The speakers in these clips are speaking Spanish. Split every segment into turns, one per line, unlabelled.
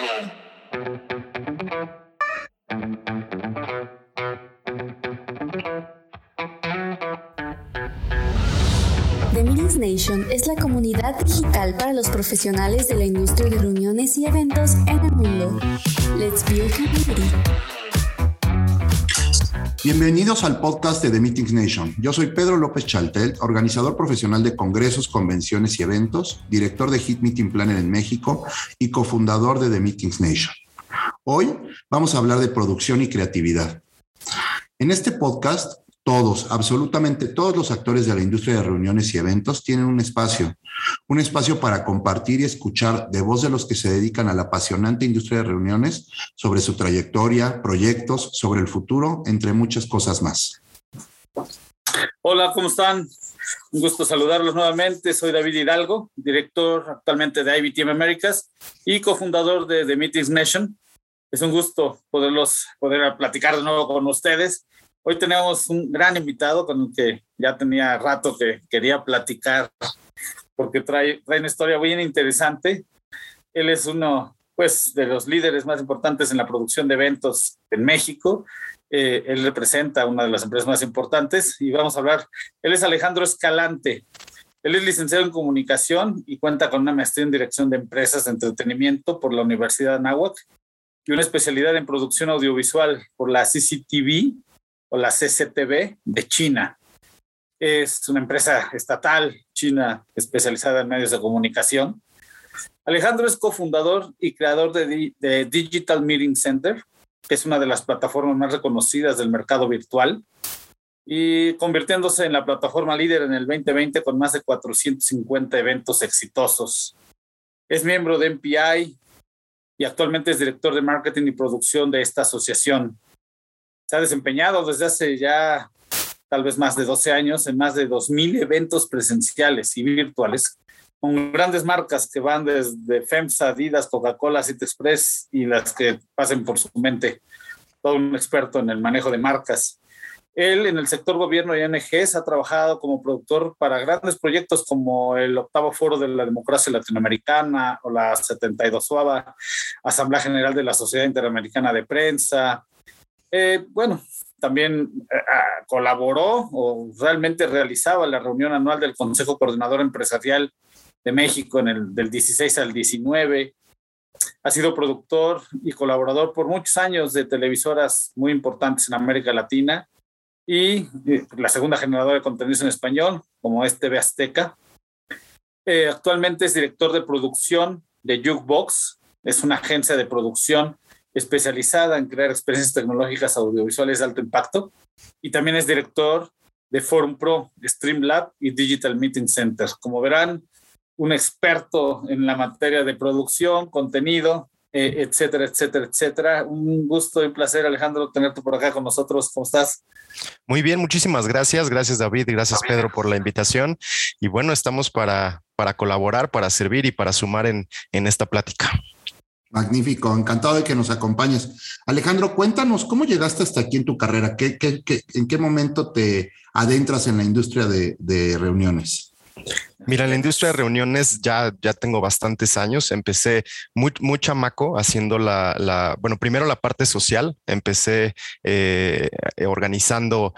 The Meetings Nation es la comunidad digital para los profesionales de la industria de reuniones y eventos en el mundo. Let's build community.
Bienvenidos al podcast de The Meetings Nation. Yo soy Pedro López Chaltel, organizador profesional de congresos, convenciones y eventos, director de Hit Meeting Planner en México y cofundador de The Meetings Nation. Hoy vamos a hablar de producción y creatividad. En este podcast todos, absolutamente todos los actores de la industria de reuniones y eventos tienen un espacio, un espacio para compartir y escuchar de voz de los que se dedican a la apasionante industria de reuniones sobre su trayectoria, proyectos, sobre el futuro, entre muchas cosas más.
Hola, ¿cómo están? Un gusto saludarlos nuevamente. Soy David Hidalgo, director actualmente de IBTM Américas y cofundador de The Meetings Nation. Es un gusto poderlos, poder platicar de nuevo con ustedes Hoy tenemos un gran invitado con el que ya tenía rato que quería platicar porque trae, trae una historia bien interesante. Él es uno pues, de los líderes más importantes en la producción de eventos en México. Eh, él representa una de las empresas más importantes y vamos a hablar. Él es Alejandro Escalante. Él es licenciado en comunicación y cuenta con una maestría en dirección de empresas de entretenimiento por la Universidad de Anáhuac y una especialidad en producción audiovisual por la CCTV o la CCTV de China. Es una empresa estatal china especializada en medios de comunicación. Alejandro es cofundador y creador de, de Digital Meeting Center, que es una de las plataformas más reconocidas del mercado virtual y convirtiéndose en la plataforma líder en el 2020 con más de 450 eventos exitosos. Es miembro de MPI y actualmente es director de marketing y producción de esta asociación se ha desempeñado desde hace ya tal vez más de 12 años en más de 2.000 eventos presenciales y virtuales con grandes marcas que van desde FEMSA, Adidas, Coca-Cola, City Express y las que pasen por su mente. Todo un experto en el manejo de marcas. Él en el sector gobierno y ONGs ha trabajado como productor para grandes proyectos como el octavo foro de la democracia latinoamericana o la 72 Asamblea General de la Sociedad Interamericana de Prensa, eh, bueno, también eh, ah, colaboró o realmente realizaba la reunión anual del Consejo Coordinador Empresarial de México en el del 16 al 19. Ha sido productor y colaborador por muchos años de televisoras muy importantes en América Latina y eh, la segunda generadora de contenidos en español, como es TV Azteca. actualmente es director de producción de Jukebox, es una agencia de producción especializada en crear experiencias tecnológicas audiovisuales de alto impacto y también es director de Forum Pro, Streamlab y Digital Meeting Center. Como verán, un experto en la materia de producción, contenido, eh, etcétera, etcétera, etcétera. Un gusto y un placer, Alejandro, tenerte por acá con nosotros. ¿Cómo estás?
Muy bien, muchísimas gracias. Gracias, David, y gracias, Pedro, por la invitación. Y bueno, estamos para, para colaborar, para servir y para sumar en, en esta plática.
Magnífico, encantado de que nos acompañes. Alejandro, cuéntanos cómo llegaste hasta aquí en tu carrera, ¿Qué, qué, qué en qué momento te adentras en la industria de, de reuniones.
Mira, en la industria de reuniones ya, ya tengo bastantes años. Empecé muy, muy chamaco haciendo la, la, bueno, primero la parte social. Empecé eh, organizando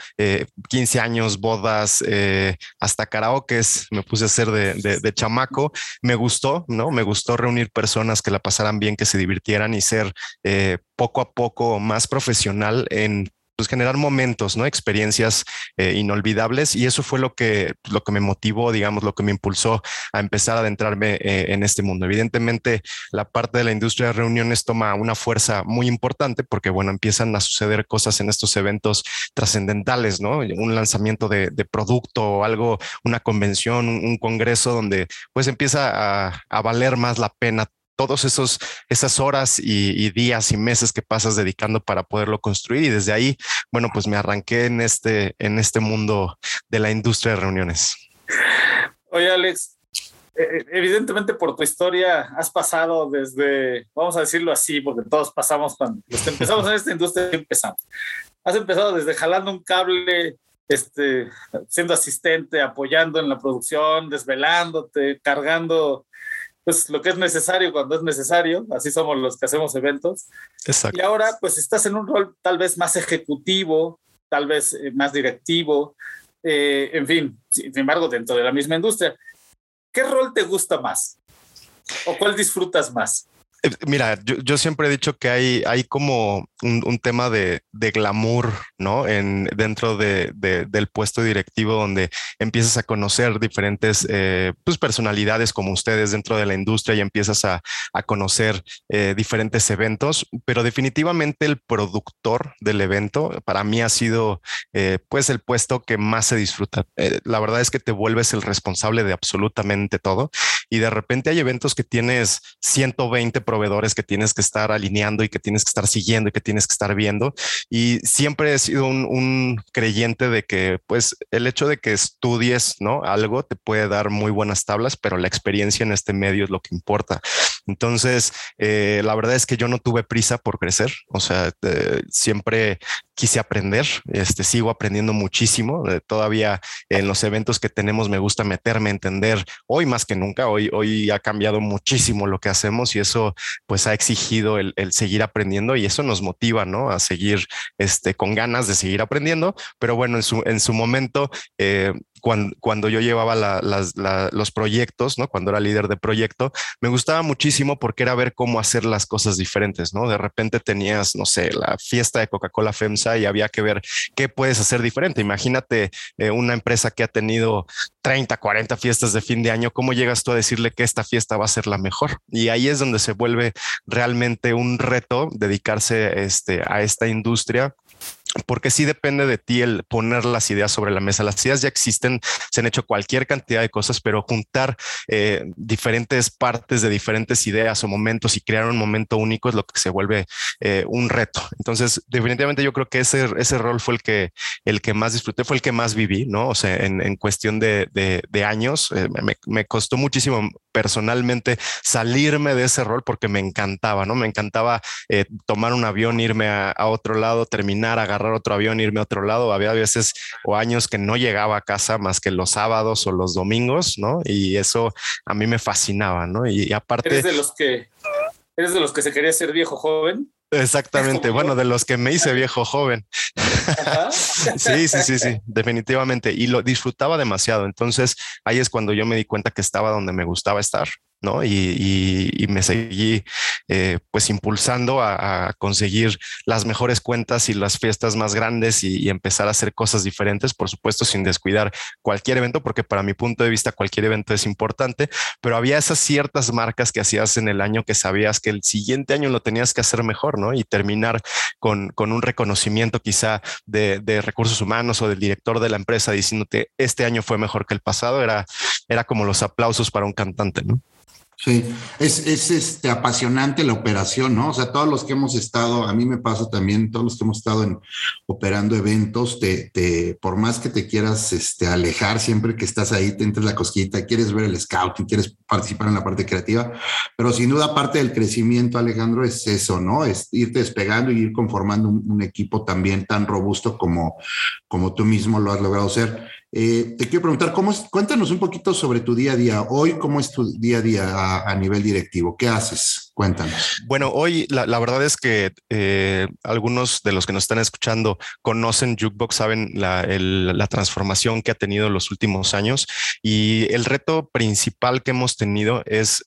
15 eh, años, bodas, eh, hasta karaokes. Me puse a hacer de, de, de, chamaco. Me gustó, ¿no? Me gustó reunir personas que la pasaran bien, que se divirtieran y ser poco a poco más profesional en pues, generar momentos, ¿no? Experiencias eh, inolvidables y eso fue lo que, lo que me motivó, digamos, lo que me impulsó a empezar a adentrarme eh, en este mundo. Evidentemente, la parte de la industria de reuniones toma una fuerza muy importante porque, bueno, empiezan a suceder cosas en estos eventos trascendentales, ¿no? Un lanzamiento de, producto o algo, una convención, un, congreso donde pues empieza a, a valer más la pena todos esos esas horas y, días y meses que pasas dedicando para poderlo construir y desde ahí bueno pues me arranqué en este en este mundo de la industria de reuniones.
Oye Alex eh, evidentemente por tu historia has pasado desde vamos a decirlo así porque todos pasamos cuando empezamos en esta industria empezamos. Has empezado desde jalando un cable este, siendo asistente, apoyando en la producción, desvelándote, cargando pues lo que es necesario cuando es necesario, así somos los que hacemos eventos.
Exacto.
Y ahora pues estás en un rol tal vez más ejecutivo, tal vez eh, más directivo, eh, en fin, sin embargo, dentro de la misma industria. ¿Qué rol te gusta más? ¿O cuál disfrutas más?
Eh, mira, yo, siempre he dicho que hay, como un, tema de, glamour, ¿no? En, dentro de, del puesto directivo donde empiezas a conocer diferentes eh, pues, personalidades como ustedes dentro de la industria y empiezas a, conocer eh, diferentes eventos, pero definitivamente el productor del evento para mí ha sido pues el puesto que más se disfruta. la verdad es que te vuelves el responsable de absolutamente todo y de repente hay eventos que tienes 120 proveedores que tienes que estar alineando y que tienes que estar siguiendo y que tienes que estar viendo. Y siempre he sido un, creyente de que, pues, el hecho de que estudies, ¿no? Algo te puede dar muy buenas tablas, pero la experiencia en este medio es lo que importa. Entonces, eh, la verdad es que yo no tuve prisa por crecer. O sea, eh, siempre quise aprender, este, sigo aprendiendo muchísimo. Eh, todavía en los eventos que tenemos me gusta meterme, entender hoy más que nunca. Hoy, hoy ha cambiado muchísimo lo que hacemos y eso pues ha exigido el, seguir aprendiendo y eso nos motiva, ¿no? A seguir este, con ganas de seguir aprendiendo. Pero bueno, en su, en su momento, eh, cuando, yo llevaba los proyectos, ¿no? Cuando era líder de proyecto, me gustaba muchísimo porque era ver cómo hacer las cosas diferentes, ¿no? De repente tenías, no sé, la fiesta de Coca-Cola FEMSA y había que ver qué puedes hacer diferente. Imagínate eh, una empresa que ha tenido 30, 40 fiestas de fin de año, ¿cómo llegas tú a decirle que esta fiesta va a ser la mejor? Y ahí es donde se vuelve realmente un reto dedicarse este, a esta industria porque sí depende de ti el poner las ideas sobre la mesa. Las ideas ya existen, se han hecho cualquier cantidad de cosas, pero juntar eh, diferentes partes de diferentes ideas o momentos y crear un momento único es lo que se vuelve eh, un reto. Entonces, definitivamente yo creo que ese, ese rol fue el que, el que más disfruté, fue el que más viví, ¿no? O sea, en, en cuestión de, de, años, eh, me, costó muchísimo personalmente salirme de ese rol porque me encantaba, ¿no? Me encantaba tomar un avión, irme a, a otro lado, terminar, agarrar otro avión, irme a otro lado. Había veces o años que no llegaba a casa más que los sábados o los domingos, ¿no? Y eso a mí me fascinaba, ¿no? Y, aparte...
¿Eres de los que, eres de los que se quería ser viejo joven?
Exactamente, bueno, de los que me hice viejo joven. sí, sí, sí, sí, definitivamente. Y lo disfrutaba demasiado. Entonces ahí es cuando yo me di cuenta que estaba donde me gustaba estar. ¿No? Y, me seguí eh, pues impulsando a, conseguir las mejores cuentas y las fiestas más grandes y, empezar a hacer cosas diferentes, por supuesto, sin descuidar cualquier evento, porque para mi punto de vista cualquier evento es importante, pero había esas ciertas marcas que hacías en el año que sabías que el siguiente año lo tenías que hacer mejor, ¿no? Y terminar con, un reconocimiento quizá de, de, recursos humanos o del director de la empresa diciéndote, este año fue mejor que el pasado, era, era como los aplausos para un cantante, ¿no?
Sí, es, es este, apasionante la operación, ¿no? O sea, todos los que hemos estado, a mí me pasa también, todos los que hemos estado en, operando eventos, te, te, por más que te quieras este, alejar, siempre que estás ahí, te entras la cosquita, quieres ver el scouting, quieres participar en la parte creativa, pero sin duda parte del crecimiento, Alejandro, es eso, ¿no? Es irte despegando y ir conformando un, un equipo también tan robusto como, como tú mismo lo has logrado ser. Eh, te quiero preguntar, ¿cómo cuéntanos un poquito sobre tu día a día. Hoy, ¿cómo es tu día a día a, nivel directivo? ¿Qué haces? Cuéntanos.
Bueno, hoy la, verdad es que eh, algunos de los que nos están escuchando conocen Jukebox, saben la, la transformación que ha tenido en los últimos años y el reto principal que hemos tenido es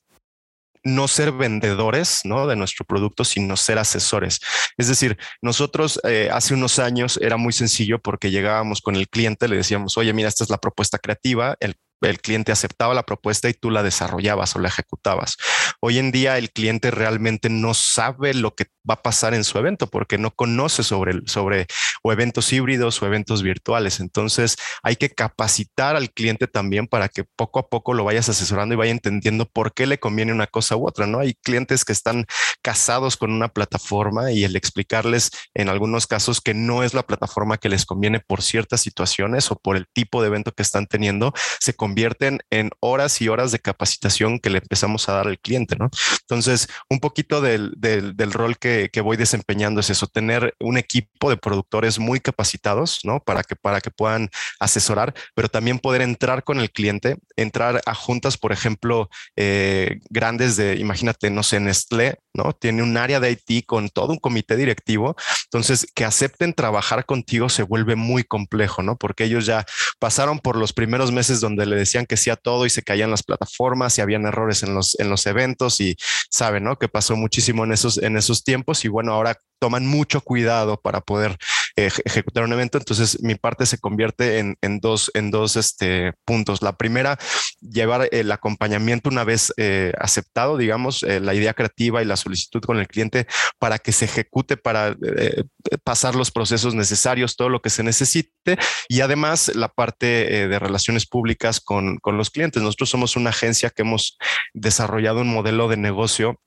no ser vendedores ¿no? de nuestro producto, sino ser asesores. Es decir, nosotros eh, hace unos años era muy sencillo porque llegábamos con el cliente, le decíamos, oye, mira, esta es la propuesta creativa, el el cliente aceptaba la propuesta y tú la desarrollabas o la ejecutabas. Hoy en día el cliente realmente no sabe lo que va a pasar en su evento porque no conoce sobre, sobre o eventos híbridos o eventos virtuales. Entonces hay que capacitar al cliente también para que poco a poco lo vayas asesorando y vaya entendiendo por qué le conviene una cosa u otra. No hay clientes que están casados con una plataforma y el explicarles en algunos casos que no es la plataforma que les conviene por ciertas situaciones o por el tipo de evento que están teniendo, se convierten en horas y horas de capacitación que le empezamos a dar al cliente, ¿no? Entonces, un poquito del, del, rol que, que, voy desempeñando es eso, tener un equipo de productores muy capacitados, ¿no? Para que, para que puedan asesorar, pero también poder entrar con el cliente, entrar a juntas, por ejemplo, eh, grandes de, imagínate, no sé, Nestlé, ¿no? Tiene un área de IT con todo un comité directivo, entonces que acepten trabajar contigo se vuelve muy complejo, ¿no? Porque ellos ya pasaron por los primeros meses donde decían que sí a todo y se caían las plataformas y habían errores en los, en los eventos y saben, ¿no? Que pasó muchísimo en esos, en esos tiempos y bueno, ahora toman mucho cuidado para poder ejecutar un evento. Entonces mi parte se convierte en, en dos, en dos este, puntos. La primera, llevar el acompañamiento una vez eh, aceptado, digamos, eh, la idea creativa y la solicitud con el cliente para que se ejecute, para eh, pasar los procesos necesarios, todo lo que se necesite. Y además la parte de relaciones públicas con, con los clientes. Nosotros somos una agencia que hemos desarrollado un modelo de negocio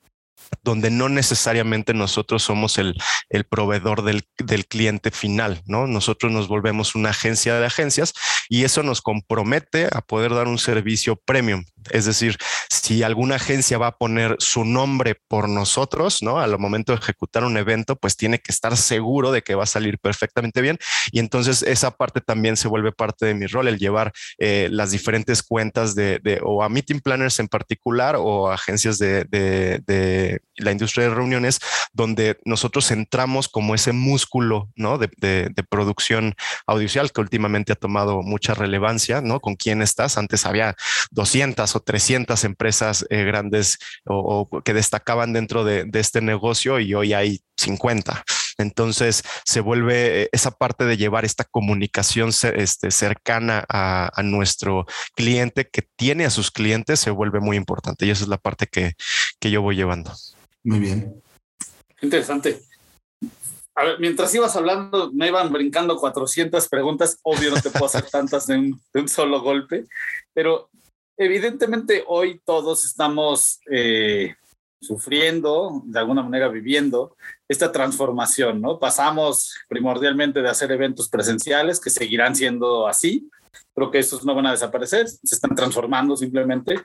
donde no necesariamente nosotros somos el, el proveedor del, del, cliente final, ¿no? Nosotros nos volvemos una agencia de agencias y eso nos compromete a poder dar un servicio premium. Es decir, si alguna agencia va a poner su nombre por nosotros, ¿no? Al momento de ejecutar un evento, pues tiene que estar seguro de que va a salir perfectamente bien. Y entonces esa parte también se vuelve parte de mi rol, el llevar eh, las diferentes cuentas de, de, o a meeting planners en particular o agencias de, de la industria de reuniones, donde nosotros entramos como ese músculo ¿no? de, producción audiovisual que últimamente ha tomado mucha relevancia, ¿no? Con quién estás. Antes había 200 o 300 empresas eh, grandes o, que destacaban dentro de, este negocio y hoy hay 50. Entonces se vuelve eh, esa parte de llevar esta comunicación este, cercana a, a, nuestro cliente que tiene a sus clientes se vuelve muy importante y esa es la parte que, que yo voy llevando.
Muy bien.
Interesante. A ver, mientras ibas hablando, me iban brincando 400 preguntas. Obvio, no te puedo hacer tantas de un, solo golpe, pero evidentemente hoy todos estamos eh, sufriendo, de alguna manera viviendo esta transformación, ¿no? Pasamos primordialmente de hacer eventos presenciales, que seguirán siendo así. Creo que estos no van a desaparecer, se están transformando simplemente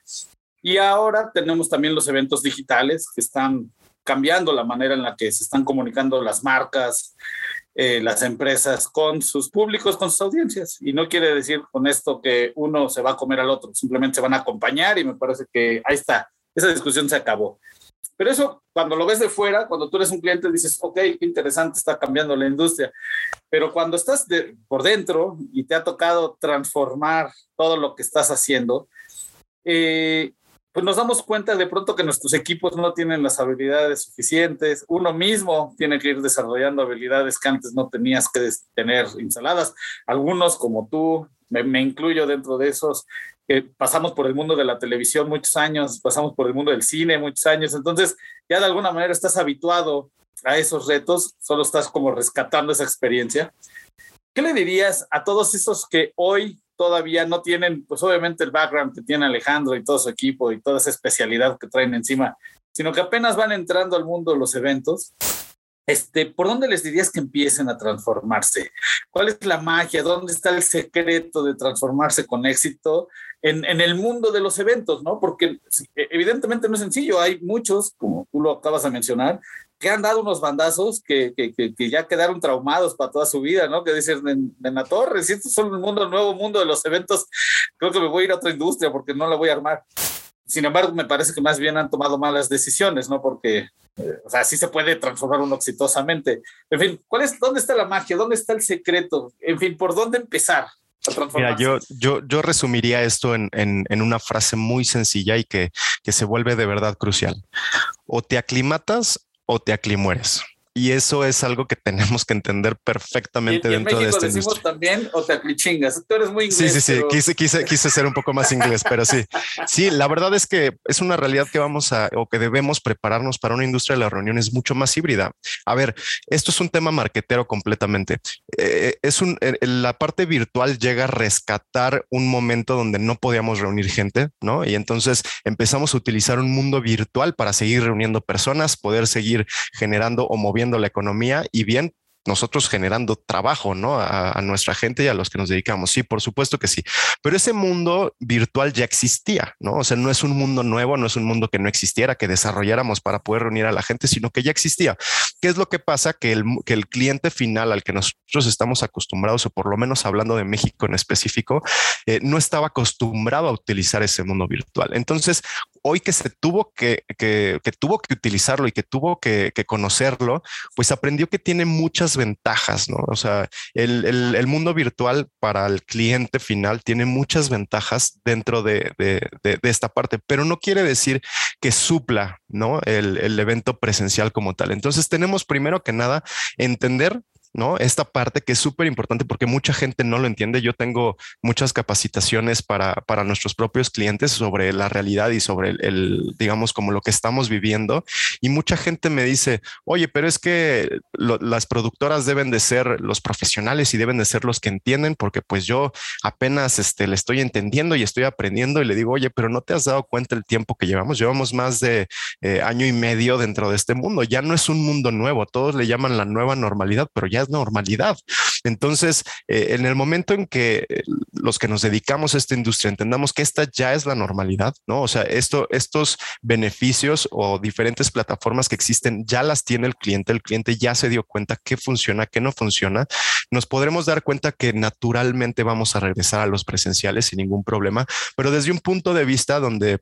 y ahora tenemos también los eventos digitales que están cambiando la manera en la que se están comunicando las marcas, eh, las empresas con sus públicos, con sus audiencias. Y no quiere decir con esto que uno se va a comer al otro, simplemente se van a acompañar y me parece que ahí está, esa discusión se acabó. Pero eso, cuando lo ves de fuera, cuando tú eres un cliente, dices, ok, qué interesante, está cambiando la industria. Pero cuando estás de, por dentro y te ha tocado transformar todo lo que estás haciendo, eh, pues nos damos cuenta de pronto que nuestros equipos no tienen las habilidades suficientes. Uno mismo tiene que ir desarrollando habilidades que antes no tenías que tener instaladas. Algunos, como tú, me, incluyo dentro de esos, pasamos por el mundo de la televisión muchos años, pasamos por el mundo del cine muchos años. Entonces, ya de alguna manera estás habituado a esos retos, solo estás como rescatando esa experiencia. ¿Qué le dirías a todos esos que hoy todavía no tienen, pues obviamente el background que tiene Alejandro y todo su equipo y toda esa especialidad que traen encima, sino que apenas van entrando al mundo los eventos. Este, ¿Por dónde les dirías que empiecen a transformarse? ¿Cuál es la magia? ¿Dónde está el secreto de transformarse con éxito en, en el mundo de los eventos? ¿no? Porque evidentemente no es sencillo. Hay muchos, como tú lo acabas de mencionar, que han dado unos bandazos que, que, que, ya quedaron traumados para toda su vida, ¿no? Que dicen en, en, la torre, si esto es un mundo, nuevo mundo de los eventos, creo que me voy a ir a otra industria porque no la voy a armar. Sin embargo, me parece que más bien han tomado malas decisiones, ¿no? Porque, eh, o sea, sí se puede transformar uno exitosamente. En fin, ¿cuál es, ¿dónde está la magia? ¿Dónde está el secreto? En fin, ¿por dónde empezar?
Mira, yo, yo, yo resumiría esto en, en, en, una frase muy sencilla y que, que se vuelve de verdad crucial. O te aclimatas o te aclimueres. Y eso es algo que tenemos que entender perfectamente dentro de este
decimos también o te aclichingas. Tú eres muy inglés.
Sí, sí, sí. Quise, quise, quise ser un poco más inglés, pero sí. Sí, la verdad es que es una realidad que vamos a o que debemos prepararnos para una industria de las reuniones mucho más híbrida. A ver, esto es un tema marquetero completamente. Eh, es un eh, la parte virtual llega a rescatar un momento donde no podíamos reunir gente, ¿no? Y entonces empezamos a utilizar un mundo virtual para seguir reuniendo personas, poder seguir generando o moviendo la economía y bien nosotros generando trabajo, ¿no? A, nuestra gente y a los que nos dedicamos. Sí, por supuesto que sí. Pero ese mundo virtual ya existía, ¿no? O sea, no es un mundo nuevo, no es un mundo que no existiera, que desarrolláramos para poder reunir a la gente, sino que ya existía. ¿Qué es lo que pasa? Que el, que el cliente final al que nosotros estamos acostumbrados, o por lo menos hablando de México en específico, eh, no estaba acostumbrado a utilizar ese mundo virtual. Entonces, hoy que se tuvo que, que, tuvo que utilizarlo y que tuvo que, conocerlo, pues aprendió que tiene muchas ventajas, ¿no? O sea, el, mundo virtual para el cliente final tiene muchas ventajas dentro de, esta parte, pero no quiere decir que supla, ¿no? El evento presencial como tal. Entonces tenemos primero que nada entender ¿no? Esta parte que es súper importante porque mucha gente no lo entiende. Yo tengo muchas capacitaciones para, para nuestros propios clientes sobre la realidad y sobre el, digamos, como lo que estamos viviendo. Y mucha gente me dice, oye, pero es que las productoras deben de ser los profesionales y deben de ser los que entienden porque pues yo apenas este, le estoy entendiendo y estoy aprendiendo y le digo, oye, pero no te has dado cuenta el tiempo que llevamos. Llevamos más de eh, año y medio dentro de este mundo. Ya no es un mundo nuevo. Todos le llaman la nueva normalidad, pero ya normalidad. Entonces, eh, en el momento en que eh, los que nos dedicamos a esta industria entendamos que esta ya es la normalidad, ¿no? O sea, esto, estos beneficios o diferentes plataformas que existen ya las tiene el cliente, el cliente ya se dio cuenta qué funciona, qué no funciona, nos podremos dar cuenta que naturalmente vamos a regresar a los presenciales sin ningún problema, pero desde un punto de vista donde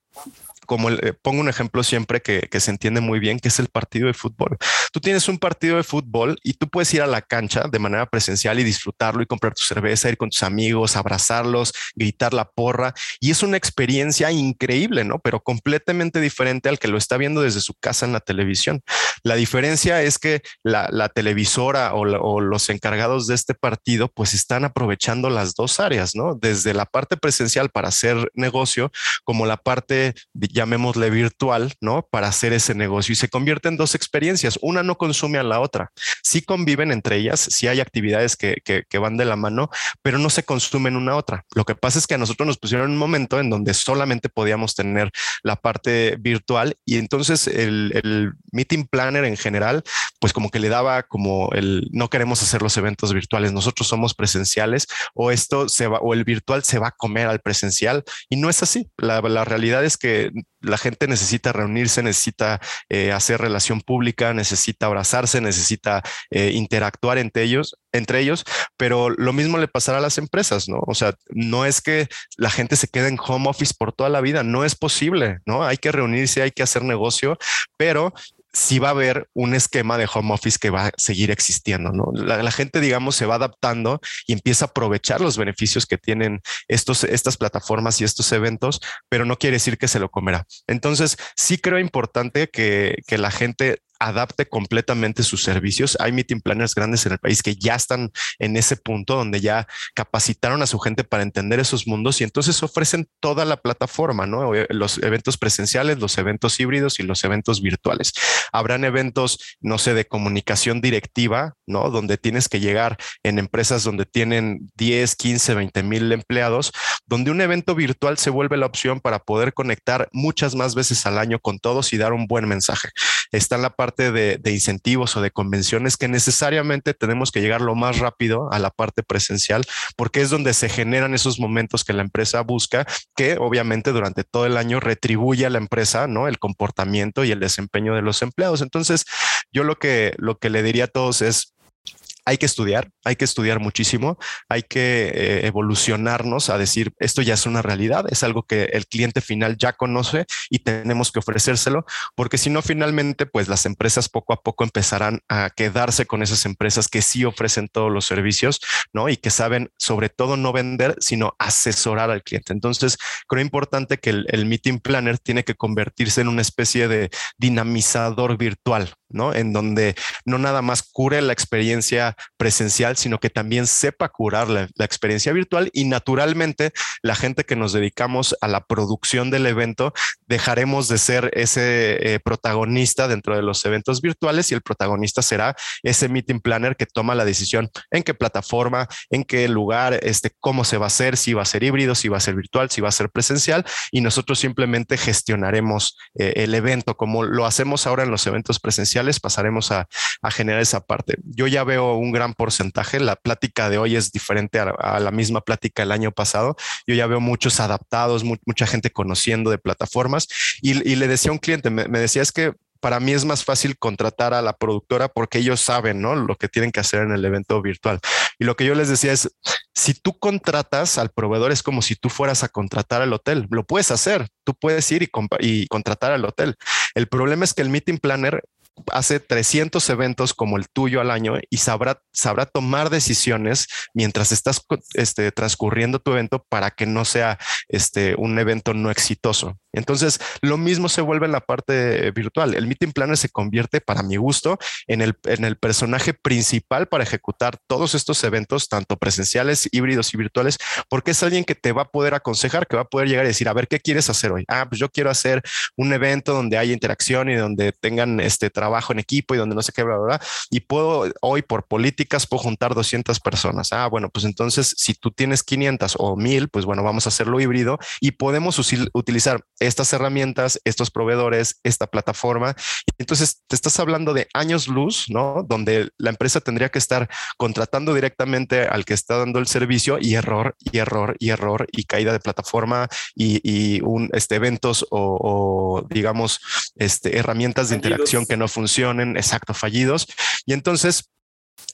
como eh, pongo un ejemplo siempre que, se entiende muy bien, que es el partido de fútbol. Tú tienes un partido de fútbol y tú puedes ir a la cancha de manera presencial y disfrutarlo y comprar tu cerveza, ir con tus amigos, abrazarlos, gritar la porra. Y es una experiencia increíble, ¿no? Pero completamente diferente al que lo está viendo desde su casa en la televisión. La diferencia es que la, televisora o, o los encargados de este partido pues están aprovechando las dos áreas, ¿no? Desde la parte presencial para hacer negocio como la parte llamémosle virtual, ¿no? Para hacer ese negocio y se convierte en dos experiencias. Una no consume a la otra. Sí conviven entre ellas, sí hay actividades que, que, van de la mano, pero no se consumen una a otra. Lo que pasa es que a nosotros nos pusieron un momento en donde solamente podíamos tener la parte virtual y entonces el, el meeting planner en general, pues como que le daba como el no queremos hacer los eventos virtuales, nosotros somos presenciales o esto se va o el virtual se va a comer al presencial y no es así. La, la realidad es que la gente necesita reunirse, necesita eh, hacer relación pública, necesita abrazarse, necesita eh, interactuar entre ellos, entre ellos, pero lo mismo le pasará a las empresas, ¿no? O sea, no es que la gente se quede en home office por toda la vida, no es posible, ¿no? Hay que reunirse, hay que hacer negocio, pero sí va a haber un esquema de home office que va a seguir existiendo, ¿no? La, gente, digamos, se va adaptando y empieza a aprovechar los beneficios que tienen estos, estas plataformas y estos eventos, pero no quiere decir que se lo comerá. Entonces, sí creo importante que, que la gente adapte completamente sus servicios. Hay meeting planners grandes en el país que ya están en ese punto donde ya capacitaron a su gente para entender esos mundos y entonces ofrecen toda la plataforma, ¿no? Los eventos presenciales, los eventos híbridos y los eventos virtuales. Habrán eventos, no sé, de comunicación directiva, ¿no? Donde tienes que llegar en empresas donde tienen 10, 15, 20 mil empleados, donde un evento virtual se vuelve la opción para poder conectar muchas más veces al año con todos y dar un buen mensaje. Está la parte de, incentivos o de convenciones que necesariamente tenemos que llegar lo más rápido a la parte presencial, porque es donde se generan esos momentos que la empresa busca, que obviamente durante todo el año retribuye a la empresa, ¿no? El comportamiento y el desempeño de los empleados. Entonces, yo lo que, lo que le diría a todos es, hay que estudiar, hay que estudiar muchísimo, hay que eh, evolucionarnos a decir, esto ya es una realidad, es algo que el cliente final ya conoce y tenemos que ofrecérselo, porque si no, finalmente, pues las empresas poco a poco empezarán a quedarse con esas empresas que sí ofrecen todos los servicios, ¿no? Y que saben sobre todo no vender, sino asesorar al cliente. Entonces, creo importante que el, el meeting planner tiene que convertirse en una especie de dinamizador virtual, En donde no nada más cure la experiencia presencial, sino que también sepa curar la, experiencia virtual y naturalmente la gente que nos dedicamos a la producción del evento dejaremos de ser ese eh, protagonista dentro de los eventos virtuales y el protagonista será ese meeting planner que toma la decisión en qué plataforma, en qué lugar, este, cómo se va a hacer, si va a ser híbrido, si va a ser virtual, si va a ser presencial y nosotros simplemente gestionaremos eh, el evento como lo hacemos ahora en los eventos presenciales presenciales, pasaremos a, generar esa parte. Yo ya veo un gran porcentaje. La plática de hoy es diferente a, la misma plática el año pasado. Yo ya veo muchos adaptados, mucha gente conociendo de plataformas y, le decía a un cliente, me, me decía es que para mí es más fácil contratar a la productora porque ellos saben, ¿no? Lo que tienen que hacer en el evento virtual. Y lo que yo les decía es, si tú contratas al proveedor es como si tú fueras a contratar al hotel. Lo puedes hacer, tú puedes ir y, y contratar al hotel. El problema es que el meeting planner hace 300 eventos como el tuyo al año y sabrá, sabrá tomar decisiones mientras estás este, transcurriendo tu evento para que no sea este, un evento no exitoso. Entonces, lo mismo se vuelve en la parte virtual. El meeting planner se convierte, para mi gusto, en el, en el personaje principal para ejecutar todos estos eventos, tanto presenciales, híbridos y virtuales, porque es alguien que te va a poder aconsejar, que va a poder llegar y decir, a ver, ¿qué quieres hacer hoy? Ah, pues yo quiero hacer un evento donde haya interacción y donde tengan este trabajo en equipo y donde no sé qué, bla, bla, bla. Y puedo hoy por políticas, puedo juntar 200 personas. Ah, bueno, pues entonces si tú tienes 500 o 1000, pues bueno, vamos a hacerlo híbrido y podemos utilizar estas herramientas, estos proveedores, esta plataforma. Entonces te estás hablando de años luz, ¿no? Donde la empresa tendría que estar contratando directamente al que está dando el servicio y error y error y error y caída de plataforma y, un, este, eventos o, digamos, este, herramientas de interacción que no funcionen, exacto, fallidos. Y entonces,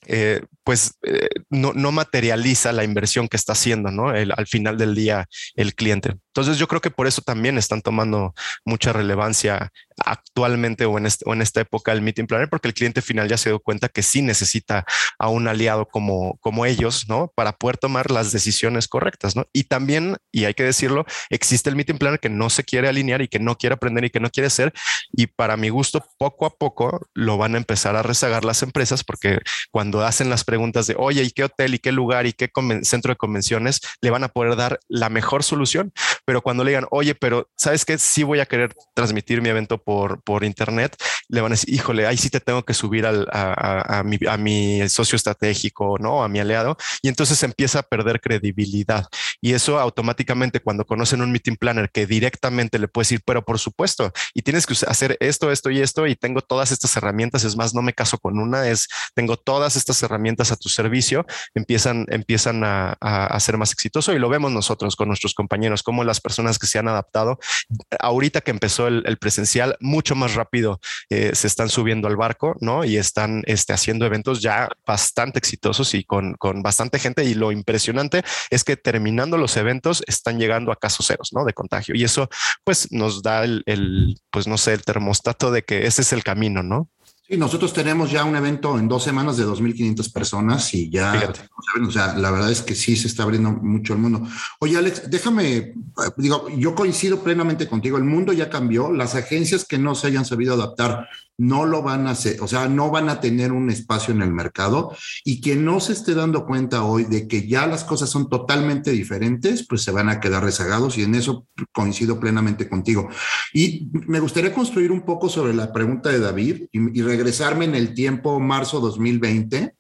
eh, pues eh, no, materializa la inversión que está haciendo, ¿no? al final del día el cliente. Entonces yo creo que por eso también están tomando mucha relevancia actualmente o en, este, en esta época el Meeting Planner, porque el cliente final ya se dio cuenta que sí necesita a un aliado como, como ellos, ¿no? Para poder tomar las decisiones correctas, ¿no? Y también, y hay que decirlo, existe el Meeting Planner que no se quiere alinear y que no quiere aprender y que no quiere hacer. Y para mi gusto, poco a poco lo van a empezar a rezagar las empresas, porque cuando hacen las preguntas de, oye, ¿y qué hotel y qué lugar y qué centro de convenciones? Le van a poder dar la mejor solución pero cuando le digan, oye, pero sabes que sí voy a querer transmitir mi evento por, por internet, le van a decir, híjole, ahí sí te tengo que subir al, a, a, mi, a mi socio estratégico, ¿no? A mi aliado. Y entonces empieza a perder credibilidad. Y eso automáticamente cuando conocen un meeting planner que directamente le puedes decir, pero por supuesto, y tienes que hacer esto, esto y esto, y tengo todas estas herramientas, es más, no me caso con una, es, tengo todas estas herramientas a tu servicio, empiezan, empiezan a, a ser más exitoso y lo vemos nosotros con nuestros compañeros, como las personas que se han adaptado. Ahorita que empezó el, presencial, mucho más rápido eh, se están subiendo al barco, ¿no? Y están este, haciendo eventos ya bastante exitosos y con, con bastante gente. Y lo impresionante es que terminando los eventos están llegando a casos ceros, ¿no? De contagio. Y eso, pues, nos da el, el pues, no sé, el termostato de que ese es el camino, ¿no?
Sí, nosotros tenemos ya un evento en dos semanas de 2.500 personas y ya, o sea, la verdad es que sí se está abriendo mucho el mundo. Oye, Alex, déjame, digo, yo coincido plenamente contigo, el mundo ya cambió, las agencias que no se hayan sabido adaptar no lo van a hacer, o sea, no van a tener un espacio en el mercado y quien no se esté dando cuenta hoy de que ya las cosas son totalmente diferentes, pues se van a quedar rezagados y en eso coincido plenamente contigo. Y me gustaría construir un poco sobre la pregunta de David y, regresarme en el tiempo marzo 2020,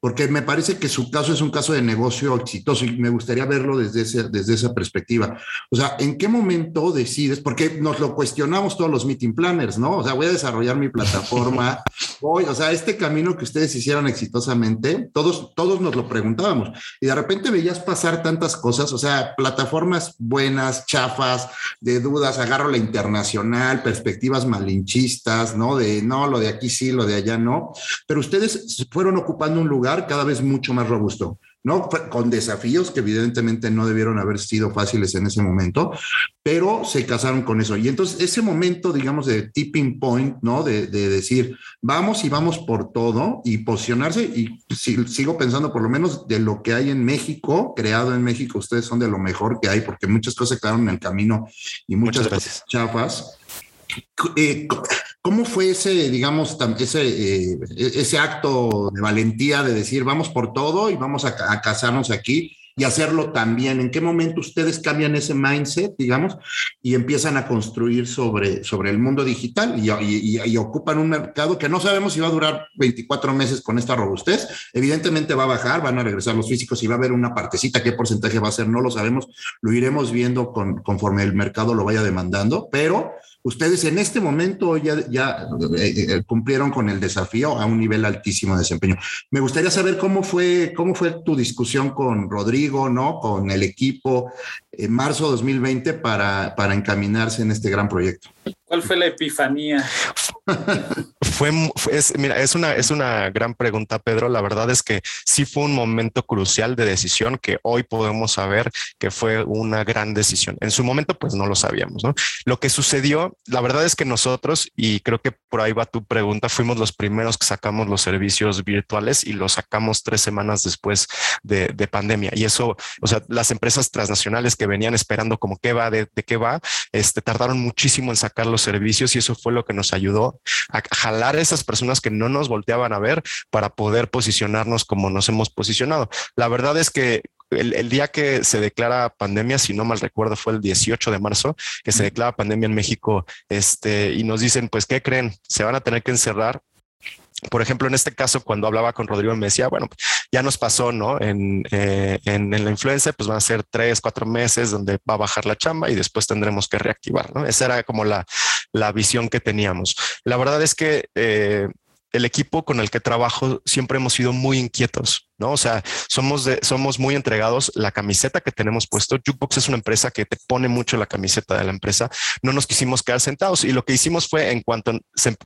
porque me parece que su caso es un caso de negocio exitoso y me gustaría verlo desde, desde esa perspectiva. O sea, ¿en qué momento decides? Porque nos lo cuestionamos todos los meeting planners, ¿no? O sea, voy a desarrollar mi plataforma, voy, o sea, este camino que ustedes hicieron exitosamente, todos, todos nos lo preguntábamos y de repente veías pasar tantas cosas, o sea, plataformas buenas, chafas, de dudas, agarro la internacional, perspectivas malinchistas, ¿no? De no, lo de aquí sí, lo de allá no, pero ustedes fueron ocupando un lugar cada vez mucho más robusto. ¿No? Con desafíos que evidentemente no debieron haber sido fáciles en ese momento, pero se casaron con eso. Y entonces ese momento, digamos, de tipping point, ¿no? De, decir, vamos y vamos por todo y posicionarse, y sigo pensando por lo menos de lo que hay en México, creado en México, ustedes son de lo mejor que hay, porque muchas cosas quedaron en el camino y muchas, muchas chafas. Eh, ¿Cómo fue ese, digamos, ese, eh, ese acto de valentía de decir vamos por todo y vamos a, casarnos aquí y hacerlo también? ¿En qué momento ustedes cambian ese mindset, digamos, y empiezan a construir sobre, sobre el mundo digital y, ocupan un mercado que no sabemos si va a durar 24 meses con esta robustez? Evidentemente va a bajar, van a regresar los físicos y va a haber una partecita, qué porcentaje va a ser, no lo sabemos, lo iremos viendo conforme el mercado lo vaya demandando, pero ustedes en este momento ya, ya eh, cumplieron con el desafío a un nivel altísimo de desempeño. Me gustaría saber cómo fue, cómo fue tu discusión con Rodrigo, ¿no? Con el equipo en marzo de 2020 para, para encaminarse en este gran proyecto.
¿Cuál fue la epifanía?
fue, es, mira, es una, es una gran pregunta, Pedro. La verdad es que sí fue un momento crucial de decisión que hoy podemos saber que fue una gran decisión. En su momento, pues no lo sabíamos, ¿no? Lo que sucedió, la verdad es que nosotros, y creo que por ahí va tu pregunta, fuimos los primeros que sacamos los servicios virtuales y los sacamos tres semanas después de, de pandemia. Y eso, o sea, las empresas transnacionales que venían esperando como qué va, de, de qué va, este, tardaron muchísimo en sacar los servicios y eso fue lo que nos ayudó a jalar a esas personas que no nos volteaban a ver para poder posicionarnos como nos hemos posicionado. La verdad es que el, día que se declara pandemia, si no mal recuerdo, fue el 18 de marzo, que se declara pandemia en México, este, y nos dicen, pues, ¿qué creen? Se van a tener que encerrar por ejemplo, en este caso, cuando hablaba con Rodrigo, me decía, bueno, ya nos pasó, ¿no? En, eh, en, la influencia, pues van a ser tres, cuatro meses donde va a bajar la chamba y después tendremos que reactivar, ¿no? Esa era como la, la visión que teníamos. La verdad es que eh, el equipo con el que trabajo siempre hemos sido muy inquietos, ¿no? O sea, somos, somos muy entregados. La camiseta que tenemos puesto, Jukebox es una empresa que te pone mucho la camiseta de la empresa. No nos quisimos quedar sentados y lo que hicimos fue en cuanto,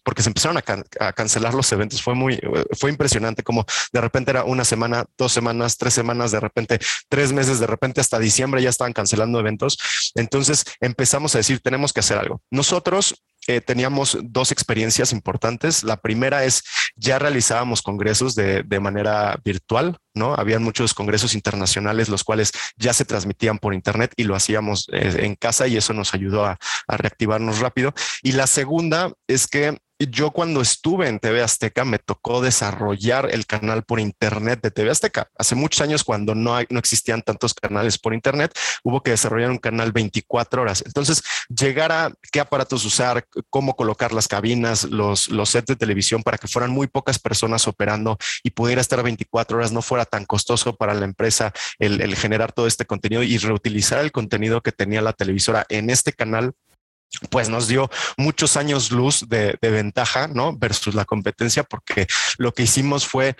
porque se empezaron a, cancelar los eventos, fue muy, fue impresionante como de repente era una semana, dos semanas, tres semanas, de repente tres meses, de repente hasta diciembre ya estaban cancelando eventos. Entonces empezamos a decir, tenemos que hacer algo. Nosotros eh, teníamos dos experiencias importantes. La primera es ya realizábamos congresos de, de, manera virtual, ¿no? Habían muchos congresos internacionales, los cuales ya se transmitían por internet y lo hacíamos eh, en casa y eso nos ayudó a, a reactivarnos rápido. Y la segunda es que yo cuando estuve en TV Azteca me tocó desarrollar el canal por internet de TV Azteca. Hace muchos años cuando no, no existían tantos canales por internet, hubo que desarrollar un canal 24 horas. Entonces, llegar a qué aparatos usar, cómo colocar las cabinas, los, los sets de televisión para que fueran muy pocas personas operando y pudiera estar 24 horas, no fuera tan costoso para la empresa el, el generar todo este contenido y reutilizar el contenido que tenía la televisora en este canal pues nos dio muchos años luz de, ventaja, ¿no? Versus la competencia, porque lo que hicimos fue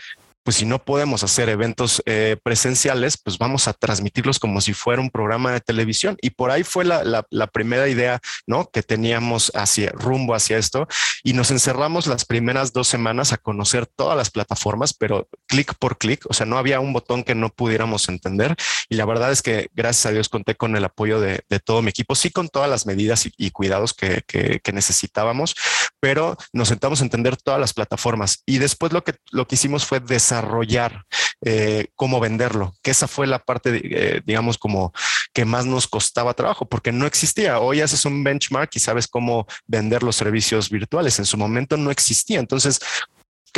pues si no podemos hacer eventos eh, presenciales, pues vamos a transmitirlos como si fuera un programa de televisión. Y por ahí fue la, la, la, primera idea, ¿no? Que teníamos hacia rumbo hacia esto y nos encerramos las primeras dos semanas a conocer todas las plataformas, pero clic por clic, o sea, no había un botón que no pudiéramos entender. Y la verdad es que gracias a Dios conté con el apoyo de, de todo mi equipo, sí con todas las medidas y, y cuidados que, que, que, necesitábamos, pero nos sentamos a entender todas las plataformas. Y después lo que, lo que hicimos fue desarrollar desarrollar eh, cómo venderlo, que esa fue la parte, eh, digamos, como que más nos costaba trabajo, porque no existía. Hoy haces un benchmark y sabes cómo vender los servicios virtuales. En su momento no existía. Entonces,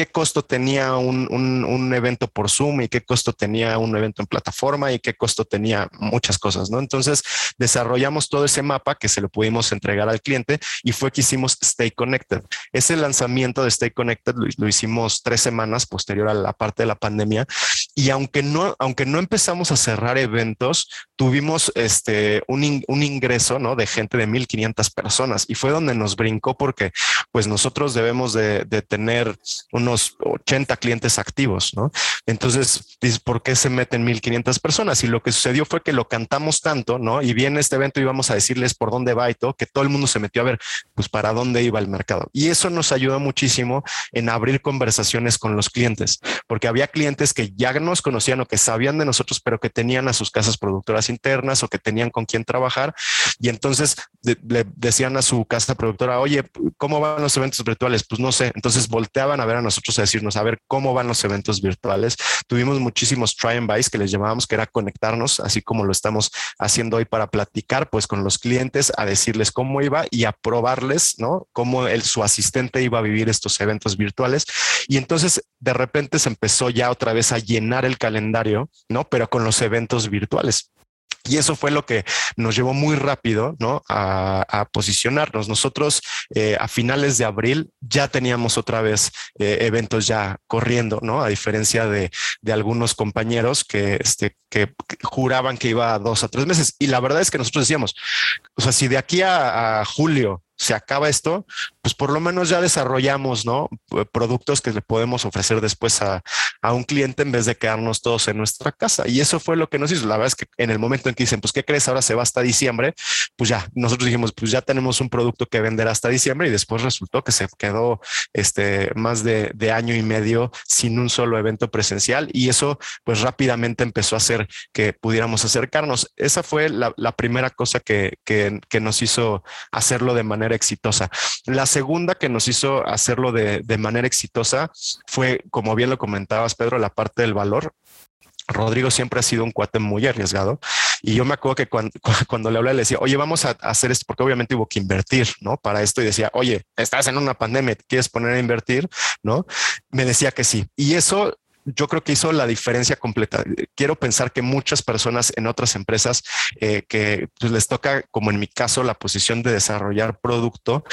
qué costo tenía un, un, un, evento por Zoom y qué costo tenía un evento en plataforma y qué costo tenía muchas cosas, ¿no? Entonces desarrollamos todo ese mapa que se lo pudimos entregar al cliente y fue que hicimos Stay Connected. Ese lanzamiento de Stay Connected lo, lo hicimos tres semanas posterior a la parte de la pandemia y aunque no, aunque no empezamos a cerrar eventos, tuvimos este, un, in, un ingreso, ¿no? De gente de 1500 personas y fue donde nos brincó porque pues nosotros debemos de, de tener un unos 80 clientes activos, ¿no? Entonces, ¿por qué se meten 1500 personas? Y lo que sucedió fue que lo cantamos tanto, ¿no? Y viene este evento y vamos a decirles por dónde va y todo, que todo el mundo se metió a ver, pues, para dónde iba el mercado. Y eso nos ayudó muchísimo en abrir conversaciones con los clientes, porque había clientes que ya nos conocían o que sabían de nosotros, pero que tenían a sus casas productoras internas o que tenían con quién trabajar. Y entonces le decían a su casa productora, oye, ¿cómo van los eventos virtuales? Pues no sé. Entonces volteaban a ver a nosotros a decirnos, a ver cómo van los eventos virtuales. Tuvimos muchísimos try and buys que les llamábamos, que era conectarnos, así como lo estamos haciendo hoy para platicar, pues con los clientes, a decirles cómo iba y a probarles, ¿no? Cómo el, su asistente iba a vivir estos eventos virtuales. Y entonces de repente se empezó ya otra vez a llenar el calendario, ¿no? Pero con los eventos virtuales. Y eso fue lo que nos llevó muy rápido ¿no? a, posicionarnos. Nosotros eh, a finales de abril ya teníamos otra vez eh, eventos ya corriendo, ¿no? A diferencia de, de algunos compañeros que, este, que juraban que iba a dos a tres meses. Y la verdad es que nosotros decíamos, o sea, si de aquí a julio se acaba esto, pues por lo menos ya desarrollamos, ¿no? Productos que le podemos ofrecer después a, a un cliente en vez de quedarnos todos en nuestra casa. Y eso fue lo que nos hizo. La verdad es que en el momento en que dicen, pues, ¿qué crees? Ahora se va hasta diciembre, pues ya, nosotros dijimos, pues ya tenemos un producto que vender hasta diciembre y después resultó que se quedó este, más de, de año y medio sin un solo evento presencial y eso pues rápidamente empezó a hacer que pudiéramos acercarnos. Esa fue la, primera cosa que, que, que, nos hizo hacerlo de manera exitosa. La segunda que nos hizo hacerlo de, de manera exitosa fue, como bien lo comentabas, Pedro, la parte del valor. Rodrigo siempre ha sido un cuate muy arriesgado y yo me acuerdo que cuando, le hablé le decía, oye, vamos a hacer esto porque obviamente hubo que invertir, ¿no? Para esto y decía, oye, estás en una pandemia, ¿quieres poner a invertir? ¿No? Me decía que sí. Y eso yo creo que hizo la diferencia completa. Quiero pensar que muchas personas en otras empresas eh, que pues, les toca, como en mi caso, la posición de desarrollar producto,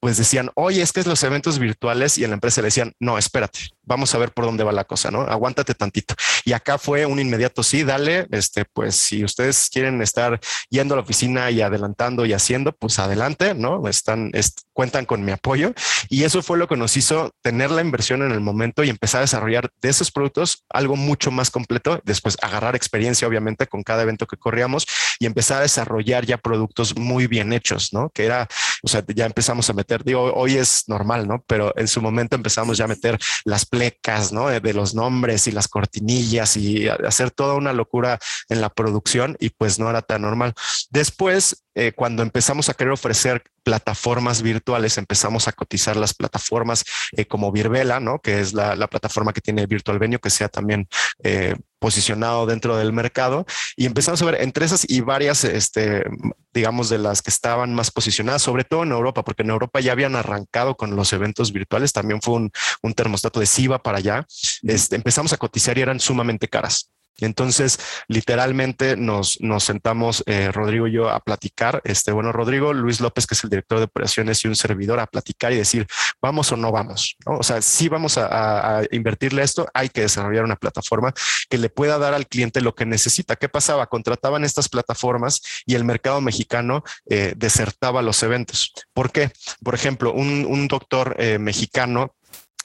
pues decían, oye, es que es los eventos virtuales y en la empresa le decían, no, espérate, vamos a ver por dónde va la cosa, ¿no? Aguántate tantito. Y acá fue un inmediato, sí, dale, este, pues si ustedes quieren estar yendo a la oficina y adelantando y haciendo, pues adelante, ¿no? Están, cuentan con mi apoyo. Y eso fue lo que nos hizo tener la inversión en el momento y empezar a desarrollar de esos productos algo mucho más completo. Después agarrar experiencia, obviamente, con cada evento que corríamos y empezar a desarrollar ya productos muy bien hechos, ¿no? Que era, o sea, ya empezamos a meter, digo, hoy es normal, ¿no? Pero en su momento empezamos ya a meter las plecas, ¿no? De, de los nombres y las cortinillas y hacer toda una locura en la producción y pues no era tan normal. Después, eh, cuando empezamos a querer ofrecer plataformas virtuales, empezamos a cotizar las plataformas eh, como Virvela, ¿no? Que es la, la, plataforma que tiene Virtual Venue, que sea también eh, posicionado dentro del mercado. Y empezamos a ver entre esas y varias, este, digamos, de las que estaban más posicionadas, sobre todo en Europa, porque en Europa ya habían arrancado con los eventos virtuales. También fue un, un termostato de SIVA para allá. Este, empezamos a cotizar y eran sumamente caras. Entonces, literalmente nos, sentamos, eh, Rodrigo y yo, a platicar. Este, bueno, Rodrigo, Luis López, que es el director de operaciones y un servidor, a platicar y decir, vamos o no vamos. ¿no? O sea, si vamos a, invertirle esto, hay que desarrollar una plataforma que le pueda dar al cliente lo que necesita. ¿Qué pasaba? Contrataban estas plataformas y el mercado mexicano eh, desertaba los eventos. ¿Por qué? Por ejemplo, un, un doctor eh, mexicano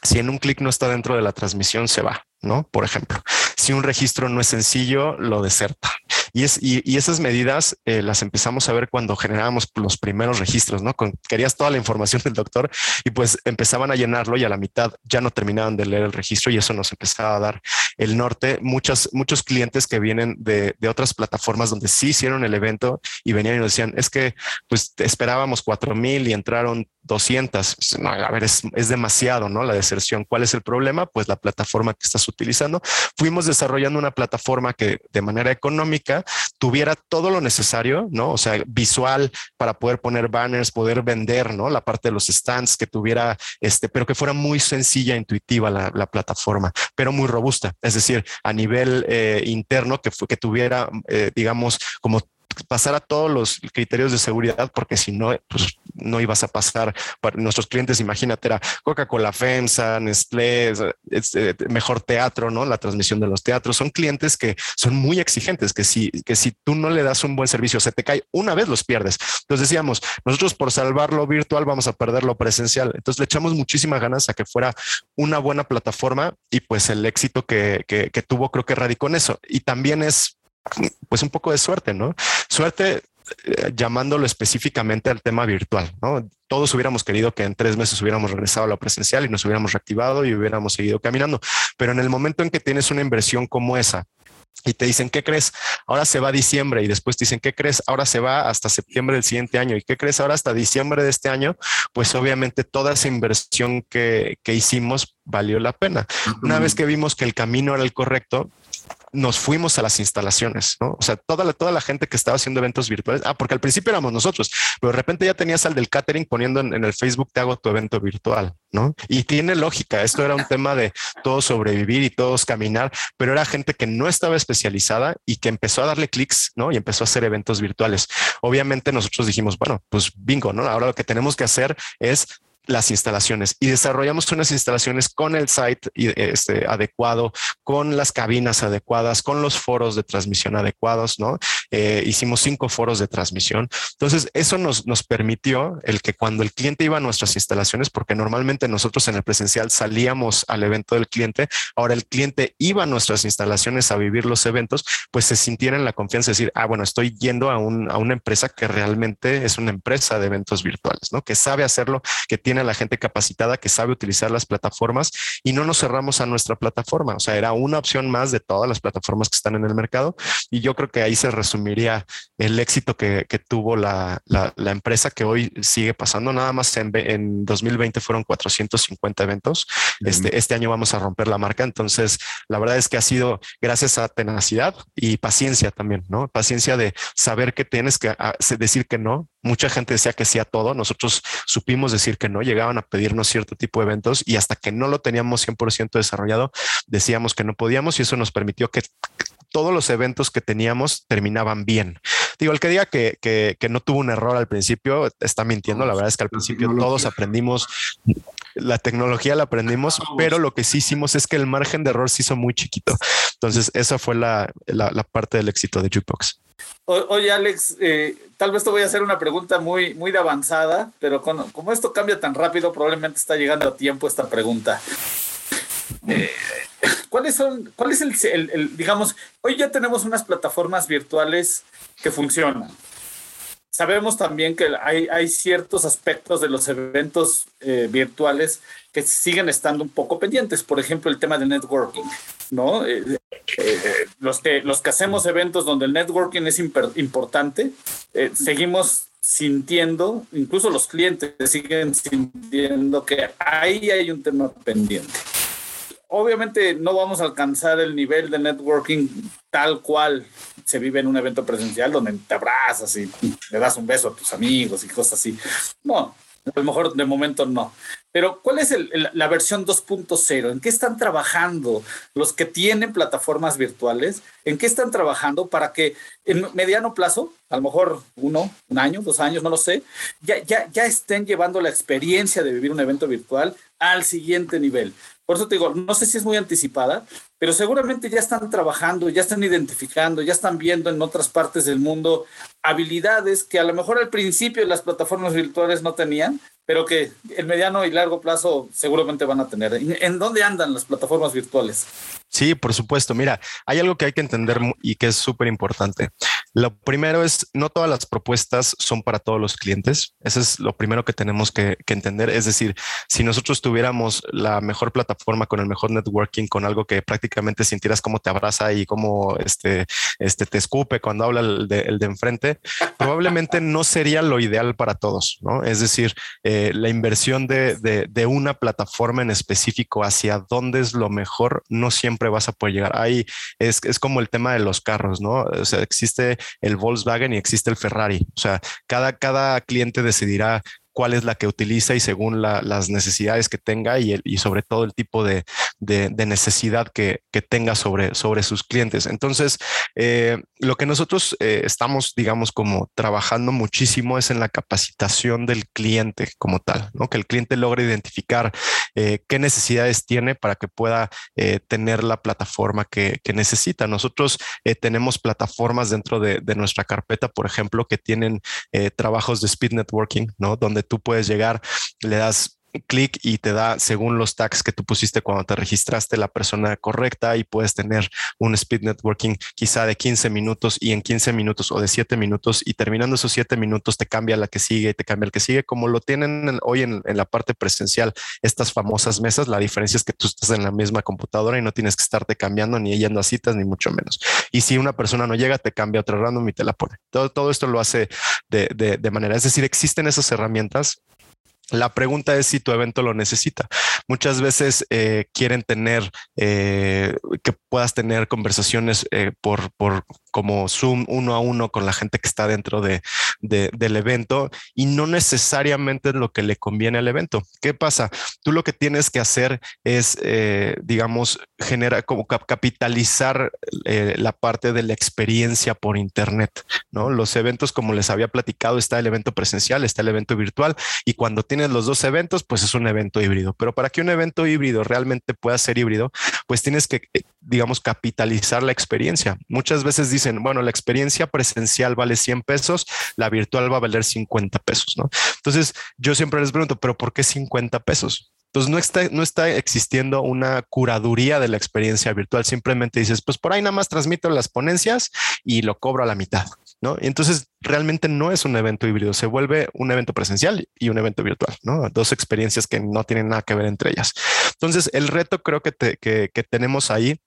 si en un clic no está dentro de la transmisión, se va, ¿no? Por ejemplo, si un registro no es sencillo, lo deserta. Y, es, y, y esas medidas eh, las empezamos a ver cuando generábamos los primeros registros, ¿no? Con, querías toda la información del doctor y pues empezaban a llenarlo y a la mitad ya no terminaban de leer el registro y eso nos empezaba a dar el norte. Muchas, muchos clientes que vienen de, de otras plataformas donde sí hicieron el evento y venían y nos decían, es que pues esperábamos cuatro mil y entraron 200. No, a ver, es, es, demasiado, ¿no? La deserción. ¿Cuál es el problema? Pues la plataforma que estás utilizando. Fuimos desarrollando una plataforma que de manera económica tuviera todo lo necesario, ¿no? O sea, visual para poder poner banners, poder vender, ¿no? La parte de los stands que tuviera, este, pero que fuera muy sencilla, intuitiva la, la plataforma, pero muy robusta. Es decir, a nivel eh, interno, que, que tuviera, eh, digamos, como pasar a todos los criterios de seguridad, porque si no, pues no ibas a pasar para nuestros clientes. Imagínate, era Coca-Cola FEMSA, Nestlé, este, mejor teatro, ¿no? La transmisión de los teatros. Son clientes que son muy exigentes, que si, que si tú no le das un buen servicio, se te cae una vez, los pierdes. Entonces decíamos, nosotros por salvar lo virtual vamos a perder lo presencial. Entonces le echamos muchísimas ganas a que fuera una buena plataforma y pues el éxito que, que tuvo creo que radicó en eso. Y también es pues un poco de suerte, ¿no? Suerte eh, llamándolo específicamente al tema virtual, ¿no? Todos hubiéramos querido que en tres meses hubiéramos regresado a la presencial y nos hubiéramos reactivado y hubiéramos seguido caminando, pero en el momento en que tienes una inversión como esa, y te dicen, ¿qué crees? Ahora se va a diciembre y después te dicen, ¿qué crees? Ahora se va hasta septiembre del siguiente año y ¿qué crees? Ahora hasta diciembre de este año, pues obviamente toda esa inversión que, que hicimos valió la pena. Una vez que vimos que el camino era el correcto, nos fuimos a las instalaciones, ¿no? O sea, toda la, toda la gente que estaba haciendo eventos virtuales, ah, porque al principio éramos nosotros, pero de repente ya tenías al del catering poniendo en, en, el Facebook, te hago tu evento virtual, ¿no? Y tiene lógica, esto era un tema de todos sobrevivir y todos caminar, pero era gente que no estaba especializada y que empezó a darle clics, ¿no? Y empezó a hacer eventos virtuales. Obviamente nosotros dijimos, bueno, pues bingo, ¿no? Ahora lo que tenemos que hacer es las instalaciones y desarrollamos unas instalaciones con el site este, adecuado, con las cabinas adecuadas, con los foros de transmisión adecuados, ¿no? Eh, hicimos cinco foros de transmisión. Entonces, eso nos, nos permitió el que cuando el cliente iba a nuestras instalaciones, porque normalmente nosotros en el presencial salíamos al evento del cliente, ahora el cliente iba a nuestras instalaciones a vivir los eventos, pues se sintiera en la confianza de decir, ah, bueno, estoy yendo a, un, a una empresa que realmente es una empresa de eventos virtuales, ¿no? Que sabe hacerlo, que tiene a la gente capacitada, que sabe utilizar las plataformas y no nos cerramos a nuestra plataforma. O sea, era una opción más de todas las plataformas que están en el mercado y yo creo que ahí se resumiría el éxito que, que tuvo la, la, la, empresa que hoy sigue pasando. Nada más en, en 2020 fueron 450 eventos. Este, este año vamos a romper la marca. Entonces, la verdad es que ha sido gracias a tenacidad y paciencia también, ¿no? Paciencia de saber que tienes que decir que no. Mucha gente decía que sí a todo. Nosotros supimos decir que no. Llegaban a pedirnos cierto tipo de eventos y hasta que no lo teníamos 100% desarrollado, decíamos que no podíamos y eso nos permitió que todos los eventos que teníamos terminaban bien. Digo, el que diga que, que, que, no tuvo un error al principio está mintiendo. La verdad es que al principio todos aprendimos, la tecnología la aprendimos, pero lo que sí hicimos es que el margen de error se hizo muy chiquito. Entonces, esa fue la, la, la parte del éxito de Jukebox.
Oye, Alex, eh, tal vez te voy a hacer una pregunta muy, muy de avanzada, pero con, como esto cambia tan rápido, probablemente está llegando a tiempo esta pregunta. Eh, ¿Cuáles son, cuál es el, el, digamos, hoy ya tenemos unas plataformas virtuales que funcionan. Sabemos también que hay, hay ciertos aspectos de los eventos eh, virtuales que siguen estando un poco pendientes. Por ejemplo, el tema de networking, ¿no? Eh, eh, los, que, los que hacemos eventos donde el networking es importante, seguimos sintiendo, incluso los clientes siguen sintiendo que ahí hay un tema pendiente obviamente no vamos a alcanzar el nivel de networking tal cual se vive en un evento presencial donde te abrazas y le das un beso a tus amigos y cosas así. No, a lo mejor de momento no. Pero ¿cuál es el, la versión 2.0? ¿En qué están trabajando los que tienen plataformas virtuales? ¿En qué están trabajando para que en mediano plazo, a lo mejor uno, un año, dos años, no lo sé, ya, ya, ya estén llevando la experiencia de vivir un evento virtual al siguiente nivel? Por eso te digo, no sé si es muy anticipada, pero seguramente ya están trabajando, ya están identificando, ya están viendo en otras partes del mundo habilidades que a lo mejor al principio las plataformas virtuales no tenían, pero que en mediano y largo plazo seguramente van a tener. ¿En dónde andan las plataformas virtuales?
Sí, por supuesto. Mira, hay algo que hay que entender y que es súper importante. Lo primero es, no todas las propuestas son para todos los clientes. Eso es lo primero que tenemos que, entender. Es decir, si nosotros tuviéramos la mejor plataforma con el mejor networking, con algo que prácticamente sintieras cómo te abraza y cómo este, este, te escupe cuando habla el de, enfrente, probablemente no sería lo ideal para todos. ¿no? Es decir, eh, la inversión de, de una plataforma en específico hacia dónde es lo mejor no siempre vas a poder llegar. Ahí es, es como el tema de los carros, ¿no? O sea, existe el Volkswagen y existe el Ferrari. O sea, cada, cada cliente decidirá cuál es la que utiliza y según la, las necesidades que tenga y, sobre todo el tipo de, de, necesidad que, que, tenga sobre, sobre sus clientes. Entonces, eh, lo que nosotros eh, estamos, digamos, como trabajando muchísimo es en la capacitación del cliente como tal, ¿no? que el cliente logre identificar eh, qué necesidades tiene para que pueda tener la plataforma que, que necesita. Nosotros tenemos plataformas dentro de, de, nuestra carpeta, por ejemplo, que tienen trabajos de speed networking, ¿no? donde tú puedes llegar, le das clic y te da según los tags que tú pusiste cuando te registraste la persona correcta y puedes tener un speed networking quizá de 15 minutos y en 15 minutos o de 7 minutos y terminando esos 7 minutos te cambia la que sigue y te cambia el que sigue como lo tienen hoy en, en, la parte presencial estas famosas mesas la diferencia es que tú estás en la misma computadora y no tienes que estarte cambiando ni yendo a citas ni mucho menos. Y si una persona no llega te cambia otra random y te la pone. Todo, todo esto lo hace de, de, de manera es decir existen esas herramientas la pregunta es si tu evento lo necesita. Muchas veces eh, quieren tener eh, que puedas tener conversaciones eh, por, por, como Zoom uno a uno con la gente que está dentro de, del evento y no necesariamente es lo que le conviene al evento. ¿Qué pasa? Tú lo que tienes que hacer es, eh, digamos, generar como capitalizar eh, la parte de la experiencia por Internet, ¿no? Los eventos, como les había platicado, está el evento presencial, está el evento virtual y cuando tienes los dos eventos, pues es un evento híbrido. Pero para que un evento híbrido realmente pueda ser híbrido, pues tienes que, eh, digamos, capitalizar la experiencia. Muchas veces dicen, bueno, la experiencia presencial vale 100 pesos, la virtual va a valer 50 pesos. Entonces, yo siempre les pregunto, ¿pero por qué 50 pesos? Entonces no está, no está existiendo una curaduría de la experiencia virtual. Simplemente dices, pues por ahí nada más transmito las ponencias y lo cobro a la mitad, ¿no? Y entonces realmente no es un evento híbrido, se vuelve un evento presencial y un evento virtual, ¿no? Dos experiencias que no tienen nada que ver entre ellas. Entonces el reto creo que, que, que tenemos ahí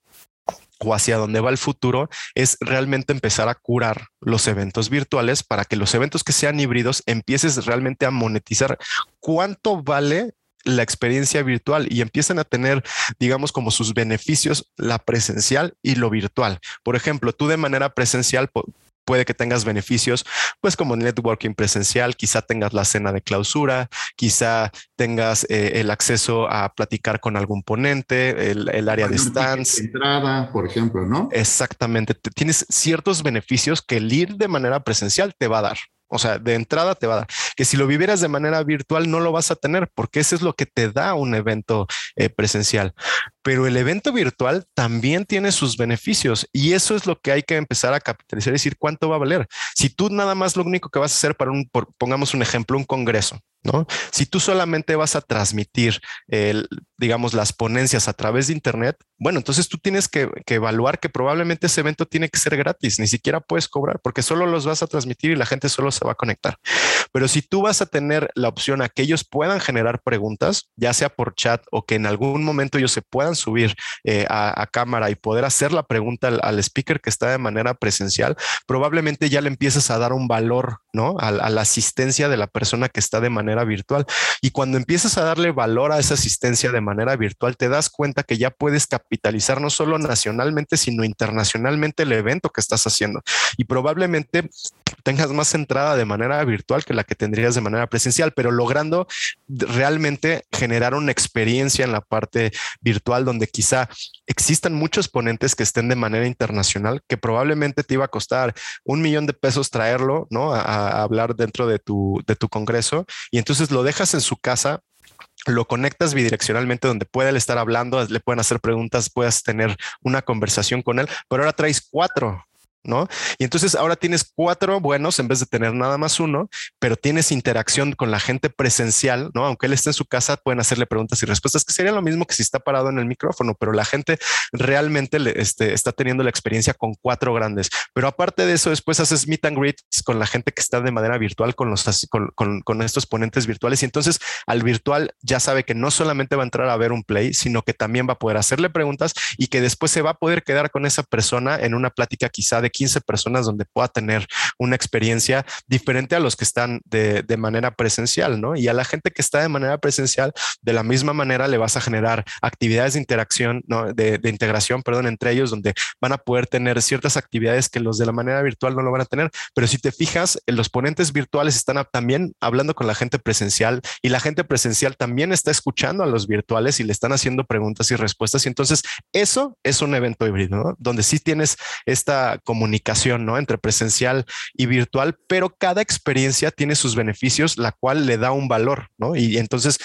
o hacia dónde va el futuro es realmente empezar a curar los eventos virtuales para que los eventos que sean híbridos empieces realmente a monetizar cuánto vale la experiencia virtual y empiezan a tener, digamos, como sus beneficios la presencial y lo virtual. Por ejemplo, tú de manera presencial puede que tengas beneficios, pues como networking presencial, quizá tengas la cena de clausura, quizá tengas eh, el acceso a platicar con algún ponente, el, área de stands.
Entrada, por ejemplo, ¿no?
Exactamente. Tienes ciertos beneficios que el ir de manera presencial te va a dar. O sea, de entrada te va a dar. Que si lo vivieras de manera virtual no lo vas a tener porque eso es lo que te da un evento eh, presencial. Pero el evento virtual también tiene sus beneficios y eso es lo que hay que empezar a capitalizar y decir cuánto va a valer. Si tú nada más lo único que vas a hacer para un, pongamos un ejemplo, un congreso, ¿no? Si tú solamente vas a transmitir, el, digamos, las ponencias a través de Internet, bueno, entonces tú tienes que, evaluar que probablemente ese evento tiene que ser gratis, ni siquiera puedes cobrar porque solo los vas a transmitir y la gente solo se va a conectar. Pero si tú vas a tener la opción a que ellos puedan generar preguntas, ya sea por chat o que en algún momento ellos se puedan subir eh, a, cámara y poder hacer la pregunta al, speaker que está de manera presencial, probablemente ya le empiezas a dar un valor, ¿no? a la asistencia de la persona que está de manera virtual. Y cuando empiezas a darle valor a esa asistencia de manera virtual, te das cuenta que ya puedes capitalizar no solo nacionalmente, sino internacionalmente el evento que estás haciendo. Y probablemente tengas más entrada de manera virtual que la que tendrías de manera presencial, pero logrando realmente generar una experiencia en la parte virtual donde quizá existan muchos ponentes que estén de manera internacional, que probablemente te iba a costar un millón de pesos traerlo, ¿no? A, hablar dentro de tu, de tu congreso y entonces lo dejas en su casa lo conectas bidireccionalmente donde puede estar hablando, le pueden hacer preguntas, puedas tener una conversación con él, pero ahora traes cuatro ¿no? Y entonces ahora tienes cuatro buenos en vez de tener nada más uno, pero tienes interacción con la gente presencial, ¿no? Aunque él esté en su casa, pueden hacerle preguntas y respuestas, que sería lo mismo que si está parado en el micrófono, pero la gente realmente este, está teniendo la experiencia con cuatro grandes. Pero aparte de eso, después haces meet and greets con la gente que está de manera virtual, con, los, con estos ponentes virtuales. Y entonces al virtual ya sabe que no solamente va a entrar a ver un play, sino que también va a poder hacerle preguntas y que después se va a poder quedar con esa persona en una plática quizá de 15 personas donde pueda tener una experiencia diferente a los que están de, manera presencial, ¿no? Y a la gente que está de manera presencial, de la misma manera le vas a generar actividades de interacción, ¿no? De, integración, perdón, entre ellos, donde van a poder tener ciertas actividades que los de la manera virtual no lo van a tener. Pero si te fijas, los ponentes virtuales están también hablando con la gente presencial y la gente presencial también está escuchando a los virtuales y le están haciendo preguntas y respuestas. Y entonces eso es un evento híbrido, ¿no? Donde sí tienes esta comunicación, ¿no? Entre presencial y virtual, pero cada experiencia tiene sus beneficios, la cual le da un valor, ¿no? Y entonces,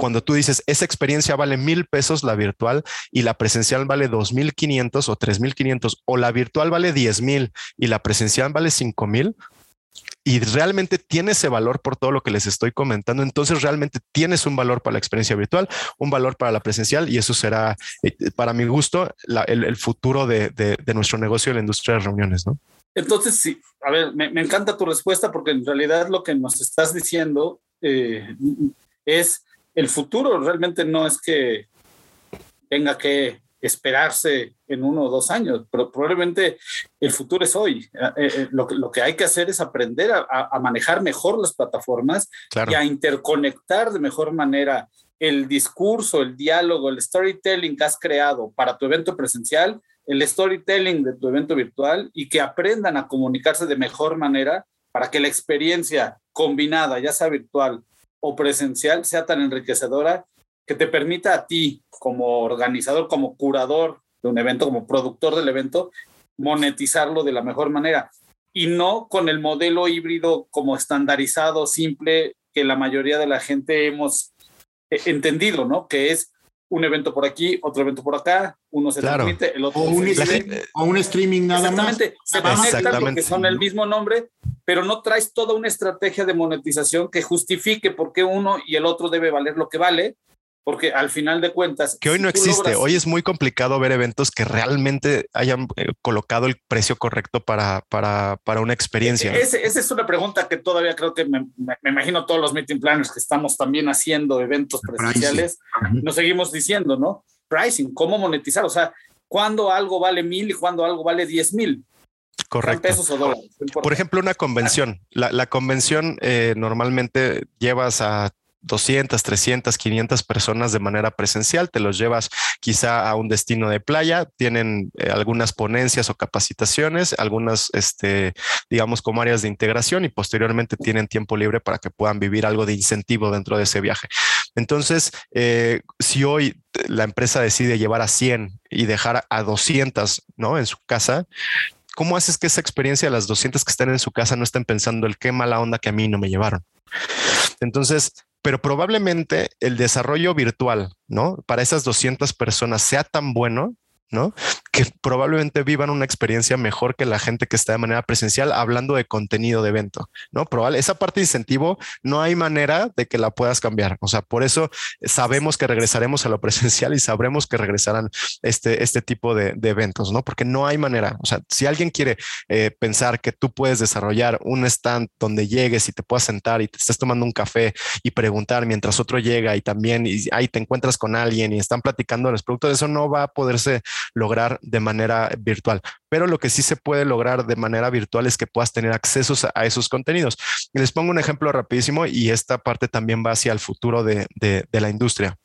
cuando tú dices, esa experiencia vale mil pesos la virtual y la presencial vale dos mil quinientos o tres mil quinientos, o la virtual vale diez mil y la presencial vale cinco mil, y realmente tiene ese valor por todo lo que les estoy comentando, entonces realmente tienes un valor para la experiencia virtual, un valor para la presencial y eso será, eh, para mi gusto, el, futuro de, nuestro negocio en la industria de reuniones, ¿no?
Entonces, sí, a ver, me, encanta tu respuesta porque en realidad lo que nos estás diciendo eh, es el futuro, realmente no es que tenga que esperarse en uno o dos años, pero probablemente el futuro es hoy. Eh, eh, lo, que, lo que hay que hacer es aprender a, manejar mejor las plataformas y a interconectar de mejor manera el discurso, el diálogo, el storytelling que has creado para tu evento presencial el storytelling de tu evento virtual y que aprendan a comunicarse de mejor manera para que la experiencia combinada, ya sea virtual o presencial, sea tan enriquecedora que te permita a ti como organizador, como curador de un evento, como productor del evento, monetizarlo de la mejor manera. Y no con el modelo híbrido como estandarizado, simple, que la mayoría de la gente hemos eh, entendido, ¿no? Que es un evento por aquí, otro evento por acá, uno se transmite, el otro
o un, o un streaming nada más.
Se conectan porque son el mismo nombre, pero no traes toda una estrategia de monetización que justifique por qué uno y el otro debe valer lo que vale, porque al final de cuentas...
Que hoy no existe, hoy es muy complicado ver eventos que realmente hayan eh, colocado el precio correcto para, para, para una experiencia.
esa es una pregunta que todavía creo que me, imagino todos los meeting planners que estamos también haciendo eventos presenciales, nos seguimos diciendo, ¿no? Pricing, cómo monetizar, o sea, cuándo algo vale mil y cuándo algo vale diez mil.
Correcto.
Pesos o dólares,
Por ejemplo, una convención. La, la convención eh, normalmente llevas a 200, 300, 500 personas de manera presencial, te los llevas quizá a un destino de playa, tienen eh, algunas ponencias o capacitaciones, algunas, este, digamos, como áreas de integración y posteriormente tienen tiempo libre para que puedan vivir algo de incentivo dentro de ese viaje. Entonces, eh, si hoy la empresa decide llevar a 100 y dejar a 200, ¿no? En su casa, ¿cómo haces que esa experiencia de las 200 que están en su casa no estén pensando el qué mala onda que a mí no me llevaron? Entonces, pero probablemente el desarrollo virtual, ¿no? Para esas 200 personas sea tan bueno ¿no? Que probablemente vivan una experiencia mejor que la gente que está de manera presencial hablando de contenido de evento, ¿no? Probable, esa parte de incentivo no hay manera de que la puedas cambiar. O sea, por eso sabemos que regresaremos a lo presencial y sabremos que regresarán este, este tipo de, eventos, ¿no? Porque no hay manera. O sea, si alguien quiere eh, pensar que tú puedes desarrollar un stand donde llegues y te puedas sentar y te estés tomando un café y preguntar mientras otro llega y también ahí te encuentras con alguien y están platicando de los productos, eso no va a poderse lograr de manera virtual. Pero lo que sí se puede lograr de manera virtual es que puedas tener accesos a, esos contenidos. les pongo un ejemplo rapidísimo y esta parte también va hacia el futuro de la industria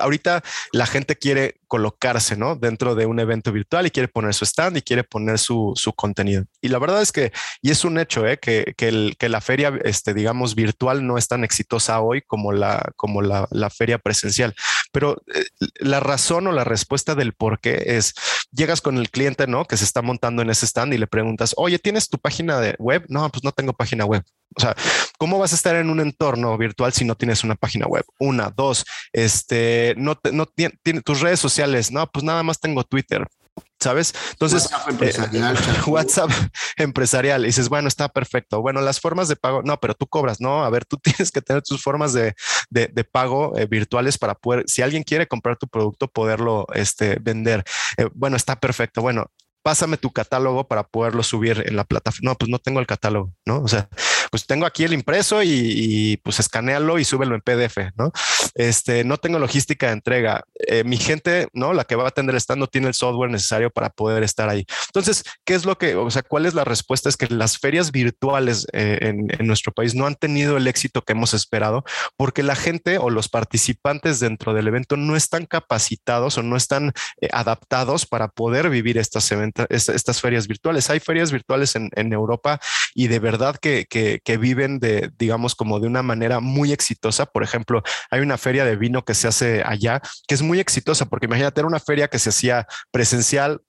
ahorita la gente quiere colocarse, ¿no? Dentro de un evento virtual y quiere poner su stand y quiere poner su, contenido. Y la verdad es que, y es un hecho, ¿eh? que, que, la feria, este, digamos, virtual no es tan exitosa hoy como la, como la, feria presencial. Pero eh, la razón o la respuesta del por qué es, llegas con el cliente, ¿no? Que se está montando en ese stand y le preguntas, oye, ¿tienes tu página web? No, pues no tengo página web. O sea, ¿cómo vas a estar en un entorno virtual si no tienes una página web? Una, dos, este, no, no tiene, tus redes sociales, no, pues nada más tengo Twitter. ¿Sabes? Entonces, WhatsApp empresarial. Eh, WhatsApp empresarial. Y dices, bueno, está perfecto. Bueno, las formas de pago, no, pero tú cobras, no. A ver, tú tienes que tener tus formas de, de, pago eh, virtuales para poder, si alguien quiere comprar tu producto, poderlo este, vender. Eh, bueno, está perfecto. Bueno, pásame tu catálogo para poderlo subir en la plataforma. No, pues no tengo el catálogo, ¿no? O sea, pues tengo aquí el impreso y, pues escanealo y súbelo en PDF, ¿no? Este, no tengo logística de entrega. Eh, mi gente, ¿no? La que va a atender el stand no tiene el software necesario para poder estar ahí. Entonces, ¿qué es lo que, o sea, cuál es la respuesta? Es que las ferias virtuales eh, en, nuestro país no han tenido el éxito que hemos esperado porque la gente o los participantes dentro del evento no están capacitados o no están eh, adaptados para poder vivir estas, ferias virtuales. Hay ferias virtuales en, Europa y de verdad que viven de, digamos, como de una manera muy exitosa. Por ejemplo, hay una feria de vino que se hace allá, que es muy exitosa, porque imagínate, era una feria que se hacía presencial,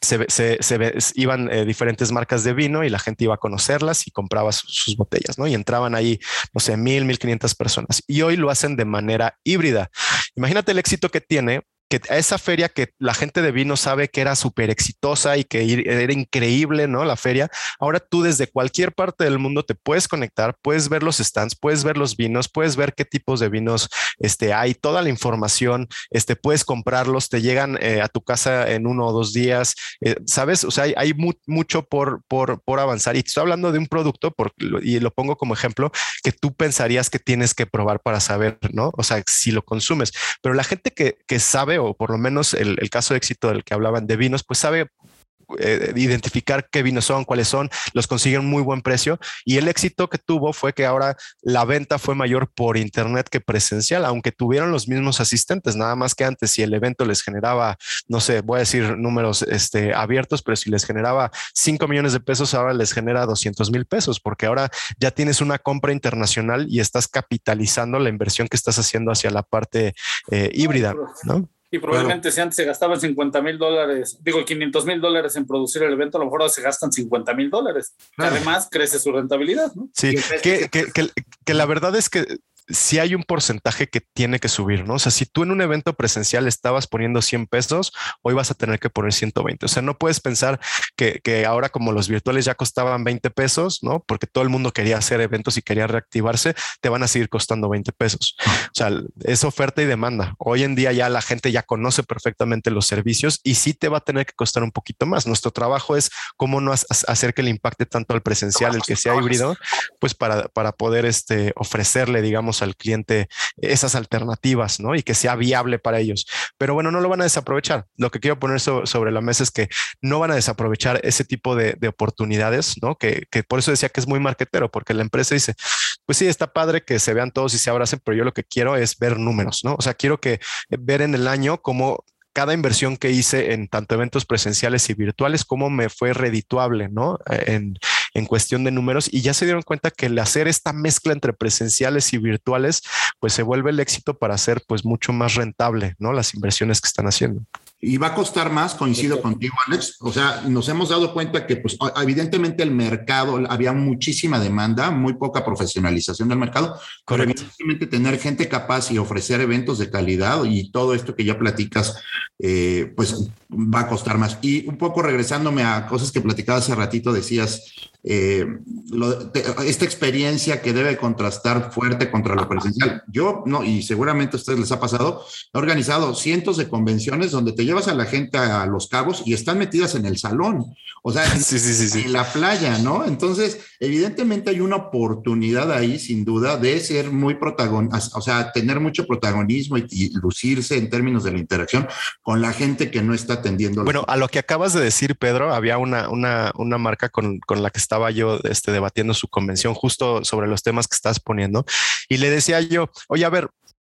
se, se, se, iban eh, diferentes marcas de vino y la gente iba a conocerlas y compraba sus, botellas, ¿no? Y entraban ahí, no sé, mil, mil quinientas personas. Y hoy lo hacen de manera híbrida. Imagínate el éxito que tiene que a esa feria que la gente de vino sabe que era súper exitosa y que era increíble, ¿no? La feria. Ahora tú desde cualquier parte del mundo te puedes conectar, puedes ver los stands, puedes ver los vinos, puedes ver qué tipos de vinos este, hay, toda la información, este, puedes comprarlos, te llegan eh, a tu casa en uno o dos días, eh, ¿sabes? O sea, hay, mucho por, por, por, avanzar. Y estoy hablando de un producto, por, y lo pongo como ejemplo, que tú pensarías que tienes que probar para saber, ¿no? O sea, si lo consumes. Pero la gente que, que sabe o por lo menos el, caso de éxito del que hablaban de vinos, pues sabe eh, identificar qué vinos son, cuáles son, los consiguen muy buen precio y el éxito que tuvo fue que ahora la venta fue mayor por internet que presencial, aunque tuvieron los mismos asistentes, nada más que antes si el evento les generaba, no sé, voy a decir números este, abiertos, pero si les generaba 5 millones de pesos, ahora les genera 200 mil pesos, porque ahora ya tienes una compra internacional y estás capitalizando la inversión que estás haciendo hacia la parte eh, híbrida, ¿no?
Y probablemente si antes se gastaban 50 mil dólares, digo 500 mil dólares en producir el evento, a lo mejor ahora se gastan 50 mil dólares. Además, crece su rentabilidad. ¿no?
Sí, que, que, que, la verdad es que si hay un porcentaje que tiene que subir, ¿no? O sea, si tú en un evento presencial estabas poniendo 100 pesos, hoy vas a tener que poner 120. O sea, no puedes pensar que, que, ahora como los virtuales ya costaban 20 pesos, ¿no? Porque todo el mundo quería hacer eventos y quería reactivarse, te van a seguir costando 20 pesos. O sea, es oferta y demanda. Hoy en día ya la gente ya conoce perfectamente los servicios y sí te va a tener que costar un poquito más. Nuestro trabajo es cómo no hacer que le impacte tanto al presencial, el que sea híbrido, pues para, para poder este, ofrecerle, digamos, al cliente esas alternativas, ¿no? Y que sea viable para ellos. Pero bueno, no lo van a desaprovechar. Lo que quiero poner sobre la mesa es que no van a desaprovechar ese tipo de, oportunidades, ¿no? Que, que, por eso decía que es muy marketero, porque la empresa dice, pues sí, está padre que se vean todos y se abracen, pero yo lo que quiero es ver números, ¿no? O sea, quiero que ver en el año cómo cada inversión que hice en tanto eventos presenciales y virtuales, cómo me fue redituable, ¿no? En, en cuestión de números y ya se dieron cuenta que el hacer esta mezcla entre presenciales y virtuales, pues se vuelve el éxito para hacer pues mucho más rentable, ¿no? Las inversiones que están haciendo.
Y va a costar más, coincido contigo, Alex. O sea, nos hemos dado cuenta que, pues, evidentemente el mercado, había muchísima demanda, muy poca profesionalización del mercado. Correcto. Pero evidentemente tener gente capaz y ofrecer eventos de calidad y todo esto que ya platicas, eh, pues va a costar más. Y un poco regresándome a cosas que platicaba hace ratito, decías, eh, esta experiencia que debe contrastar fuerte contra lo presencial. Yo, no, y seguramente a ustedes les ha pasado, he organizado cientos de convenciones donde te llevas a la gente a Los Cabos y están metidas en el salón, o sea, en, la playa, ¿no? Entonces, evidentemente hay una oportunidad ahí, sin duda, de ser muy protagonista, o sea, tener mucho protagonismo y, lucirse en términos de la interacción con la gente que no está atendiendo.
Bueno, a lo que acabas de decir, Pedro, había una, una, una marca con, con la que estaba estaba yo este, debatiendo su convención justo sobre los temas que estás poniendo y le decía yo, oye, a ver,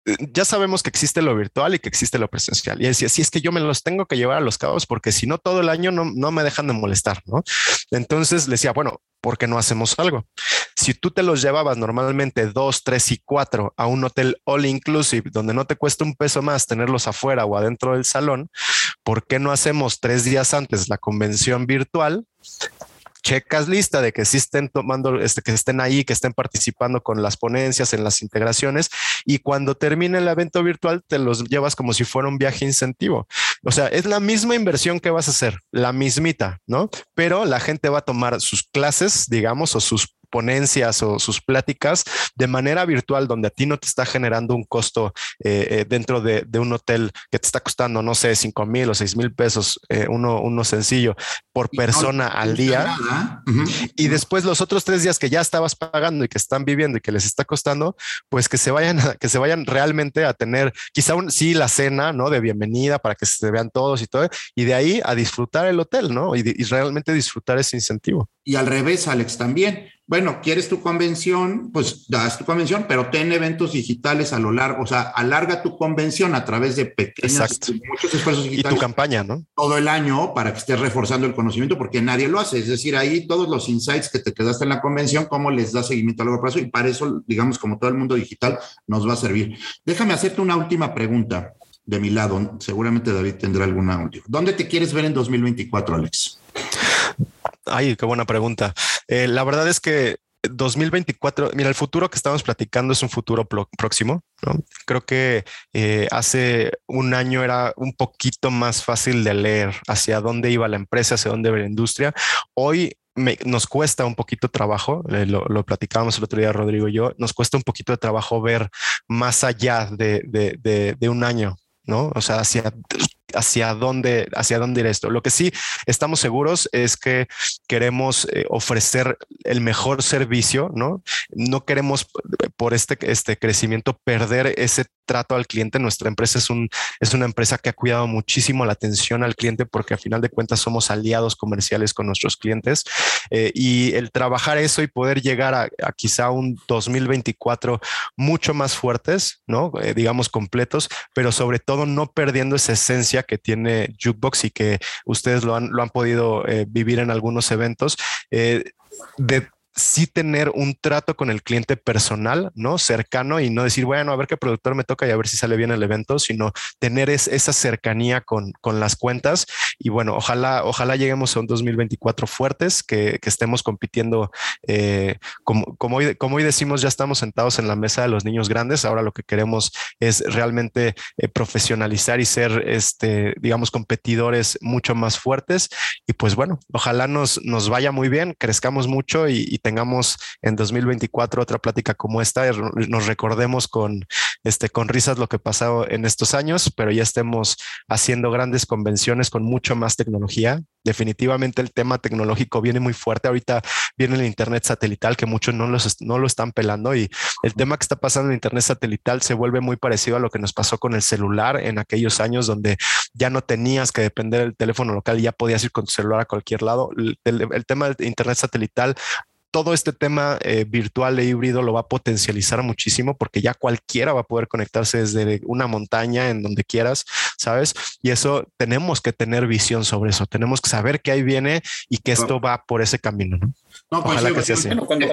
eh, ya sabemos que existe lo virtual y que existe lo presencial. Y decía, sí, es que yo me los tengo que llevar a los cabos porque si no todo el año no, no me dejan de molestar, ¿no? Entonces le decía, bueno, ¿por qué no hacemos algo? Si tú te los llevabas normalmente dos, tres y cuatro a un hotel all inclusive, donde no te cuesta un peso más tenerlos afuera o adentro del salón, ¿por qué no hacemos tres días antes la convención virtual? Checas lista de que sí estén tomando, este, que estén ahí, que estén participando con las ponencias, en las integraciones, y cuando termine el evento virtual te los llevas como si fuera un viaje incentivo. O sea, es la misma inversión que vas a hacer, la mismita, ¿no? Pero la gente va a tomar sus clases, digamos, o sus ponencias o sus pláticas de manera virtual, donde a ti no te está generando un costo eh, eh, dentro de, un hotel que te está costando, no sé, cinco mil o seis mil pesos, eh, uno, uno sencillo por persona al día. Y después los otros tres días que ya estabas pagando y que están viviendo y que les está costando, pues que se vayan, a, que se vayan realmente a tener quizá un, sí la cena, ¿no? De bienvenida para que se vean todos y todo, y de ahí a disfrutar el hotel, ¿no? y realmente disfrutar ese incentivo.
Y al revés, Alex, también bueno, quieres tu convención, pues das tu convención, pero ten eventos digitales a lo largo, o sea, alarga tu convención a través de pequeños,
muchos esfuerzos digitales. Y tu campaña, ¿no?
Todo el año para que estés reforzando el conocimiento, porque nadie lo hace. Es decir, ahí todos los insights que te quedaste en la convención, cómo les da seguimiento a largo plazo, y para eso, digamos, como todo el mundo digital, nos va a servir. Déjame hacerte una última pregunta de mi lado. Seguramente David tendrá alguna última. ¿Dónde te quieres ver en 2024, Alex?
Ay, qué buena pregunta. Eh, la verdad es que 2024, mira, el futuro que estamos platicando es un futuro próximo. Creo que eh, hace un año era un poquito más fácil de leer hacia dónde iba la empresa, hacia dónde iba la industria. Hoy nos cuesta un poquito trabajo, eh, lo, platicábamos el otro día Rodrigo y yo, nos cuesta un poquito de trabajo ver más allá de, de un año, ¿no? O sea, hacia hacia dónde, hacia dónde ir esto. Lo que sí estamos seguros es que queremos eh, ofrecer el mejor servicio, ¿no? No queremos por este, este crecimiento perder ese trato al cliente. Nuestra empresa es, un, es una empresa que ha cuidado muchísimo la atención al cliente porque a final de cuentas somos aliados comerciales con nuestros clientes eh, y el trabajar eso y poder llegar a, quizá un 2024 mucho más fuertes, ¿no? Eh, digamos completos, pero sobre todo no perdiendo esa esencia que tiene Jukebox y que ustedes lo han, lo han podido eh, vivir en algunos eventos. de sí tener un trato con el cliente personal, ¿no? Cercano y no decir, bueno, a ver qué productor me toca y a ver si sale bien el evento, sino tener esa cercanía con, con, las cuentas. Y bueno, ojalá, ojalá lleguemos a un 2024 fuertes, que, que estemos compitiendo. Eh, como, como, hoy, como hoy decimos, ya estamos sentados en la mesa de los niños grandes. Ahora lo que queremos es realmente eh, profesionalizar y ser, este, digamos, competidores mucho más fuertes. Y pues bueno, ojalá nos, nos vaya muy bien, crezcamos mucho y, y tengamos en 2024 otra plática como esta, nos recordemos con, este, con risas lo que pasado en estos años, pero ya estemos haciendo grandes convenciones con mucho más tecnología. Definitivamente el tema tecnológico viene muy fuerte. Ahorita viene el Internet satelital que muchos no, los, no lo están pelando y el tema que está pasando en Internet satelital se vuelve muy parecido a lo que nos pasó con el celular en aquellos años donde ya no tenías que depender del teléfono local y ya podías ir con tu celular a cualquier lado. El, el tema de Internet satelital todo este tema eh, virtual e híbrido lo va a potencializar muchísimo porque ya cualquiera va a poder conectarse desde una montaña en donde quieras, ¿sabes? Y eso tenemos que tener visión sobre eso, tenemos que saber que ahí viene y que esto va por ese camino, ¿no?
no pues Ojalá que sea así.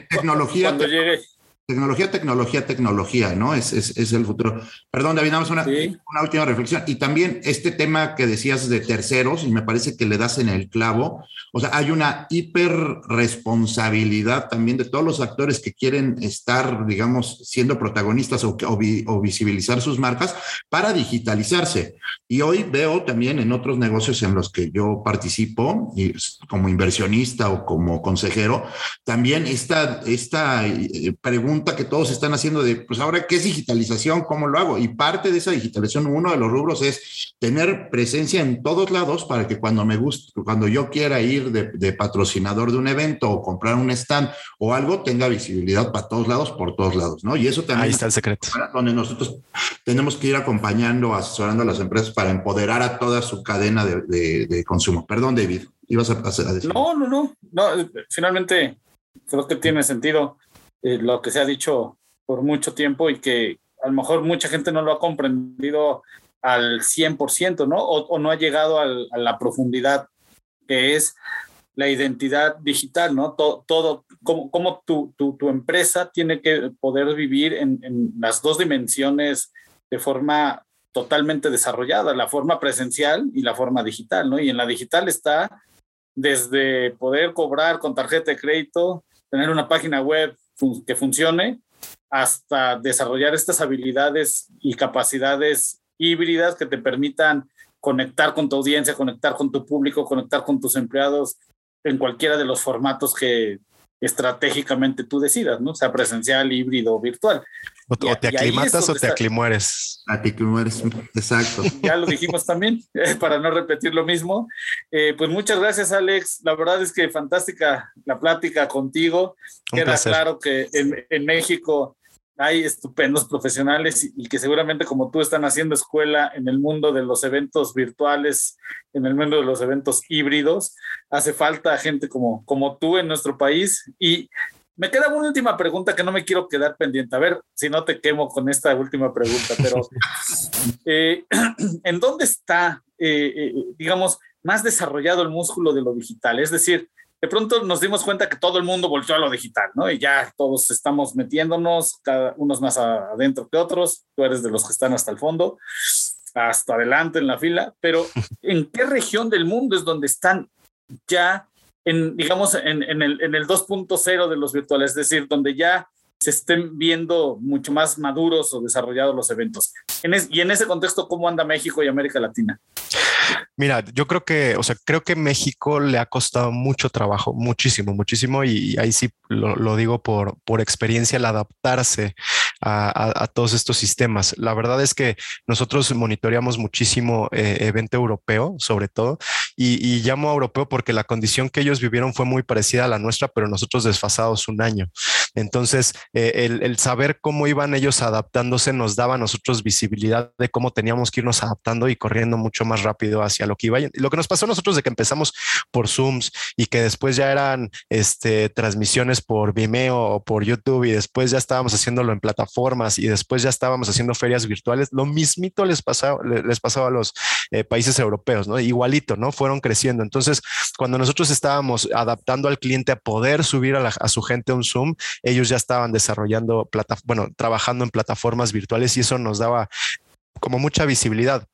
tecnología, cuando llegue, Tecnología, tecnología, tecnología, ¿no? Es, es, es el futuro. Perdón, David, damos una, una, última reflexión. Y también este tema que decías de terceros, y me parece que le das en el clavo, o sea, hay una hiperresponsabilidad también de todos los actores que quieren estar, digamos, siendo protagonistas o, o, visibilizar sus marcas para digitalizarse. Y hoy veo también en otros negocios en los que yo participo, y como inversionista o como consejero, también esta, esta eh, pregunta que todos están haciendo de, pues ahora, ¿qué es digitalización? ¿Cómo lo hago? Y parte de esa digitalización, uno de los rubros es tener presencia en todos lados para que cuando me guste, cuando yo quiera ir de, patrocinador de un evento o comprar un stand o algo, tenga visibilidad para todos lados, por todos lados, ¿no? Y eso también...
Ahí está el secreto.
Donde nosotros tenemos que ir acompañando, asesorando a las empresas para empoderar a toda su cadena de, consumo. Perdón, David, ibas a, a decir.
No, no, no, no, finalmente creo que tiene sentido. Eh, lo que se ha dicho por mucho tiempo y que a lo mejor mucha gente no lo ha comprendido al 100%, ¿no? O, no ha llegado a la profundidad que es la identidad digital, ¿no? Todo, todo cómo, tu, tu, empresa tiene que poder vivir en, en, las dos dimensiones de forma totalmente desarrollada, la forma presencial y la forma digital, ¿no? Y en la digital está desde poder cobrar con tarjeta de crédito, tener una página web que funcione hasta desarrollar estas habilidades y capacidades híbridas que te permitan conectar con tu audiencia, conectar con tu público, conectar con tus empleados en cualquiera de los formatos que estratégicamente tú decidas, ¿no? Sea presencial, híbrido, virtual.
O, te aclimatas o te aclimueres.
Aclimueres, exacto.
Ya lo dijimos también, eh, para no repetir lo mismo. Eh, pues muchas gracias, Alex. La verdad es que fantástica la plática contigo. Queda claro que en, en México hay estupendos profesionales y, que seguramente como tú están haciendo escuela en el mundo de los eventos virtuales, en el mundo de los eventos híbridos. Hace falta gente como, como tú en nuestro país. Y me queda una última pregunta que no me quiero quedar pendiente. A ver si no te quemo con esta última pregunta, pero eh, ¿en dónde está, eh, eh, digamos, más desarrollado el músculo de lo digital? Es decir, de pronto nos dimos cuenta que todo el mundo volvió a lo digital, ¿no? Y ya todos estamos metiéndonos, cada, unos más adentro que otros, tú eres de los que están hasta el fondo, hasta adelante en la fila, pero ¿en qué región del mundo es donde están ya, en, digamos, en, en el, en el 2.0 de los virtuales, es decir, donde ya se estén viendo mucho más maduros o desarrollados los eventos. y en ese contexto, ¿cómo anda México y América Latina?
Mira, yo creo que, o sea, creo que México le ha costado mucho trabajo, muchísimo, muchísimo, y ahí sí lo, digo por, por experiencia, el adaptarse a, todos estos sistemas. La verdad es que nosotros monitoreamos muchísimo eh, evento europeo, sobre todo, y, llamo a europeo porque la condición que ellos vivieron fue muy parecida a la nuestra, pero nosotros desfasados un año. Entonces, eh, el, saber cómo iban ellos adaptándose nos daba a nosotros visibilidad de cómo teníamos que irnos adaptando y corriendo mucho más rápido hacia lo que iba. Lo que nos pasó a nosotros de que empezamos por Zooms y que después ya eran este, transmisiones por Vimeo o por YouTube y después ya estábamos haciéndolo en plataformas y después ya estábamos haciendo ferias virtuales, lo mismito les pasaba, les pasaba a los eh, países europeos, ¿no? Igualito, ¿no? Fueron creciendo. Entonces, cuando nosotros estábamos adaptando al cliente a poder subir a, a su gente un Zoom, ellos ya estaban desarrollando, plata, bueno, trabajando en plataformas virtuales y eso nos daba como mucha visibilidad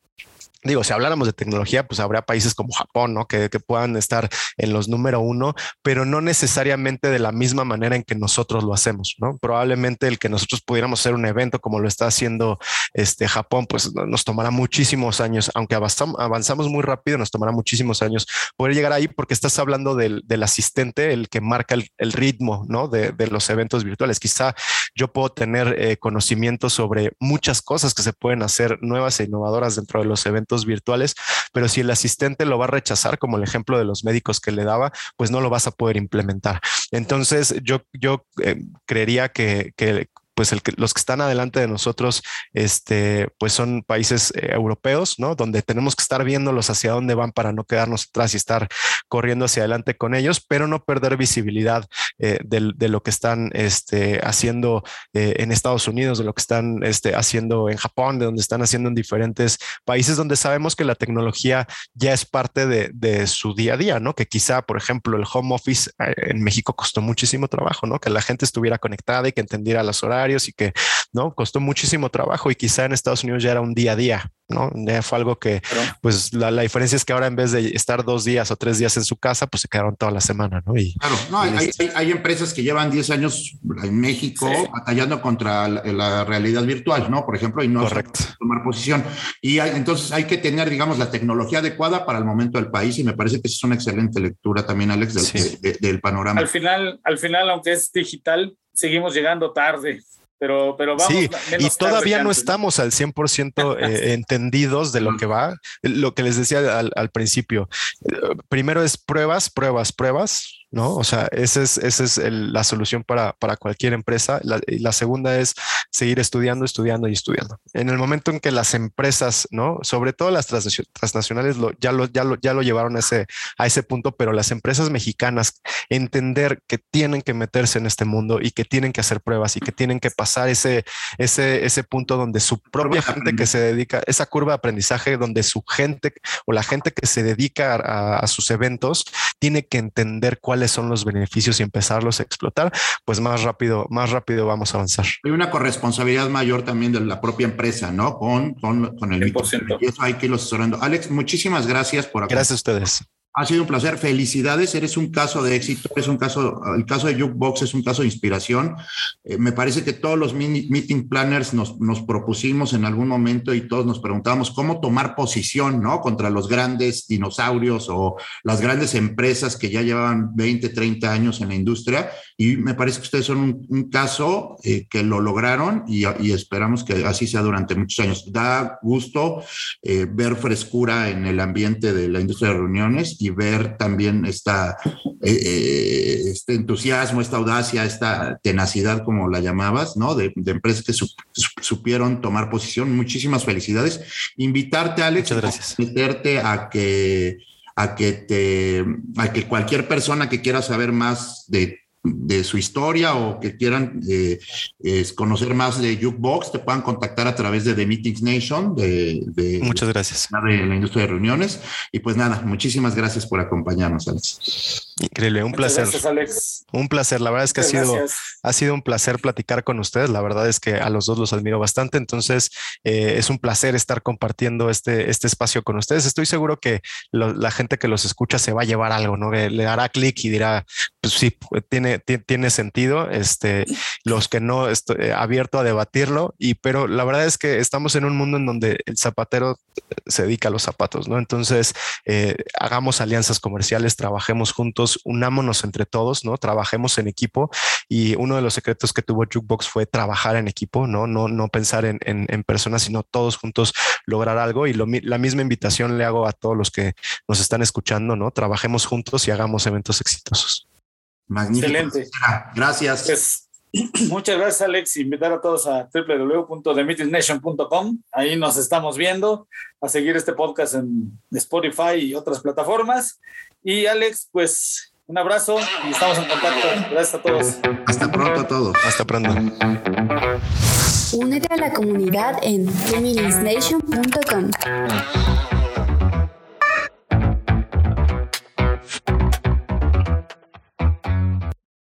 digo, si habláramos de tecnología, pues habrá países como Japón, ¿no? Que, puedan estar en los número uno, pero no necesariamente de la misma manera en que nosotros lo hacemos, ¿no? Probablemente el que nosotros pudiéramos hacer un evento como lo está haciendo este Japón, pues nos tomará muchísimos años, aunque avanzamos, muy rápido, nos tomará muchísimos años poder llegar ahí porque estás hablando del, del asistente, el que marca el, el ritmo, ¿no? De, de, los eventos virtuales. Quizá yo puedo tener eh, conocimiento sobre muchas cosas que se pueden hacer nuevas e innovadoras dentro de los eventos virtuales, pero si el asistente lo va a rechazar, como el ejemplo de los médicos que le daba, pues no lo vas a poder implementar. Entonces, yo, yo eh, creería que, que pues los que están adelante de nosotros, este, pues son países eh, europeos, ¿no? Donde tenemos que estar viéndolos hacia dónde van para no quedarnos atrás y estar corriendo hacia adelante con ellos, pero no perder visibilidad eh, de, lo que están este, haciendo eh, en Estados Unidos, de lo que están este, haciendo en Japón, de donde están haciendo en diferentes países donde sabemos que la tecnología ya es parte de, su día a día, ¿no? Que quizá, por ejemplo, el home office en México costó muchísimo trabajo, ¿no? Que la gente estuviera conectada y que entendiera las horarios y que no costó muchísimo trabajo y quizá en Estados Unidos ya era un día a día, ¿no? Ya fue algo que, pues la, la, diferencia es que ahora en vez de estar dos días o tres días en su casa, pues se quedaron toda la semana, ¿no? Y,
claro, no, hay, hay, empresas que llevan 10 años en México batallando contra la, realidad virtual, ¿no? Por ejemplo, y no tomar posición. Y entonces hay que tener, digamos, la tecnología adecuada para el momento del país y me parece que es una excelente lectura también, Alex, del, del panorama.
Al final, al final, aunque es digital, seguimos llegando tarde pero, pero vamos.
Sí, y todavía no estamos al 100% eh, entendidos de lo que va. Lo que les decía al, al principio, eh, primero es pruebas, pruebas, pruebas, ¿no? O sea, esa es, esa es la solución para, para, cualquier empresa. La, la, segunda es seguir estudiando, estudiando y estudiando. En el momento en que las empresas, ¿no? Sobre todo las transnacionales lo, ya, lo, ya, lo, ya lo llevaron a ese, a ese punto, pero las empresas mexicanas entender que tienen que meterse en este mundo y que tienen que hacer pruebas y que tienen que pasar ese, ese, ese punto donde su propia gente que se dedica, esa curva de aprendizaje donde su gente o la gente que se dedica a, a sus eventos tiene que entender cuál son los beneficios y empezarlos a explotar, pues más rápido, más rápido vamos a avanzar.
Hay una corresponsabilidad mayor también de la propia empresa, ¿no? Con, con, con el 100%. Y eso hay que irlo asesorando. Alex, muchísimas gracias por
Gracias a ustedes.
Ha sido un placer. Felicidades. Eres un caso de éxito. Es un caso, el caso de Jukebox es un caso de inspiración. Eh, me parece que todos los meeting planners nos, nos, propusimos en algún momento y todos nos preguntábamos cómo tomar posición, ¿no? Contra los grandes dinosaurios o las grandes empresas que ya llevaban 20, 30 años en la industria. Y me parece que ustedes son un, caso eh, que lo lograron y, y, esperamos que así sea durante muchos años. Da gusto eh, ver frescura en el ambiente de la industria de reuniones y ver también esta, eh, este entusiasmo, esta audacia, esta tenacidad, como la llamabas, ¿no? De, empresas que supieron tomar posición. Muchísimas felicidades. Invitarte, Alex,
gracias.
a meterte a que a que te a que cualquier persona que quiera saber más de de su historia o que quieran eh, conocer más de Jukebox, te puedan contactar a través de The Meetings Nation, de,
Muchas gracias.
de la industria de reuniones. Y pues nada, muchísimas gracias por acompañarnos, Alex.
Increíble, un placer. Gracias, Alex. Un placer. La verdad es que ha sido, ha sido un placer platicar con ustedes. La verdad es que a los dos los admiro bastante. Entonces, eh, es un placer estar compartiendo este, este espacio con ustedes. Estoy seguro que la gente que los escucha se va a llevar algo, ¿no? Le dará clic y dirá, pues sí, tiene, tiene, sentido. Este, los que no, estoy eh, abierto a debatirlo. Y, pero la verdad es que estamos en un mundo en donde el zapatero se dedica a los zapatos, ¿no? Entonces, eh, hagamos alianzas comerciales, trabajemos juntos unámonos entre todos, ¿no? Trabajemos en equipo y uno de los secretos que tuvo Jukebox fue trabajar en equipo, ¿no? No, no pensar en, en, personas, sino todos juntos lograr algo y la misma invitación le hago a todos los que nos están escuchando, ¿no? Trabajemos juntos y hagamos eventos exitosos.
Magnífico. Excelente. Gracias.
Pues, Muchas gracias, Alex. Invitar a todos a www.themitingsnation.com. Ahí nos estamos viendo, a seguir este podcast en Spotify y otras plataformas. Y Alex, pues un abrazo y estamos en contacto. Gracias a todos.
Hasta pronto a todos.
Hasta pronto.
Únete a la comunidad en themitingsnation.com.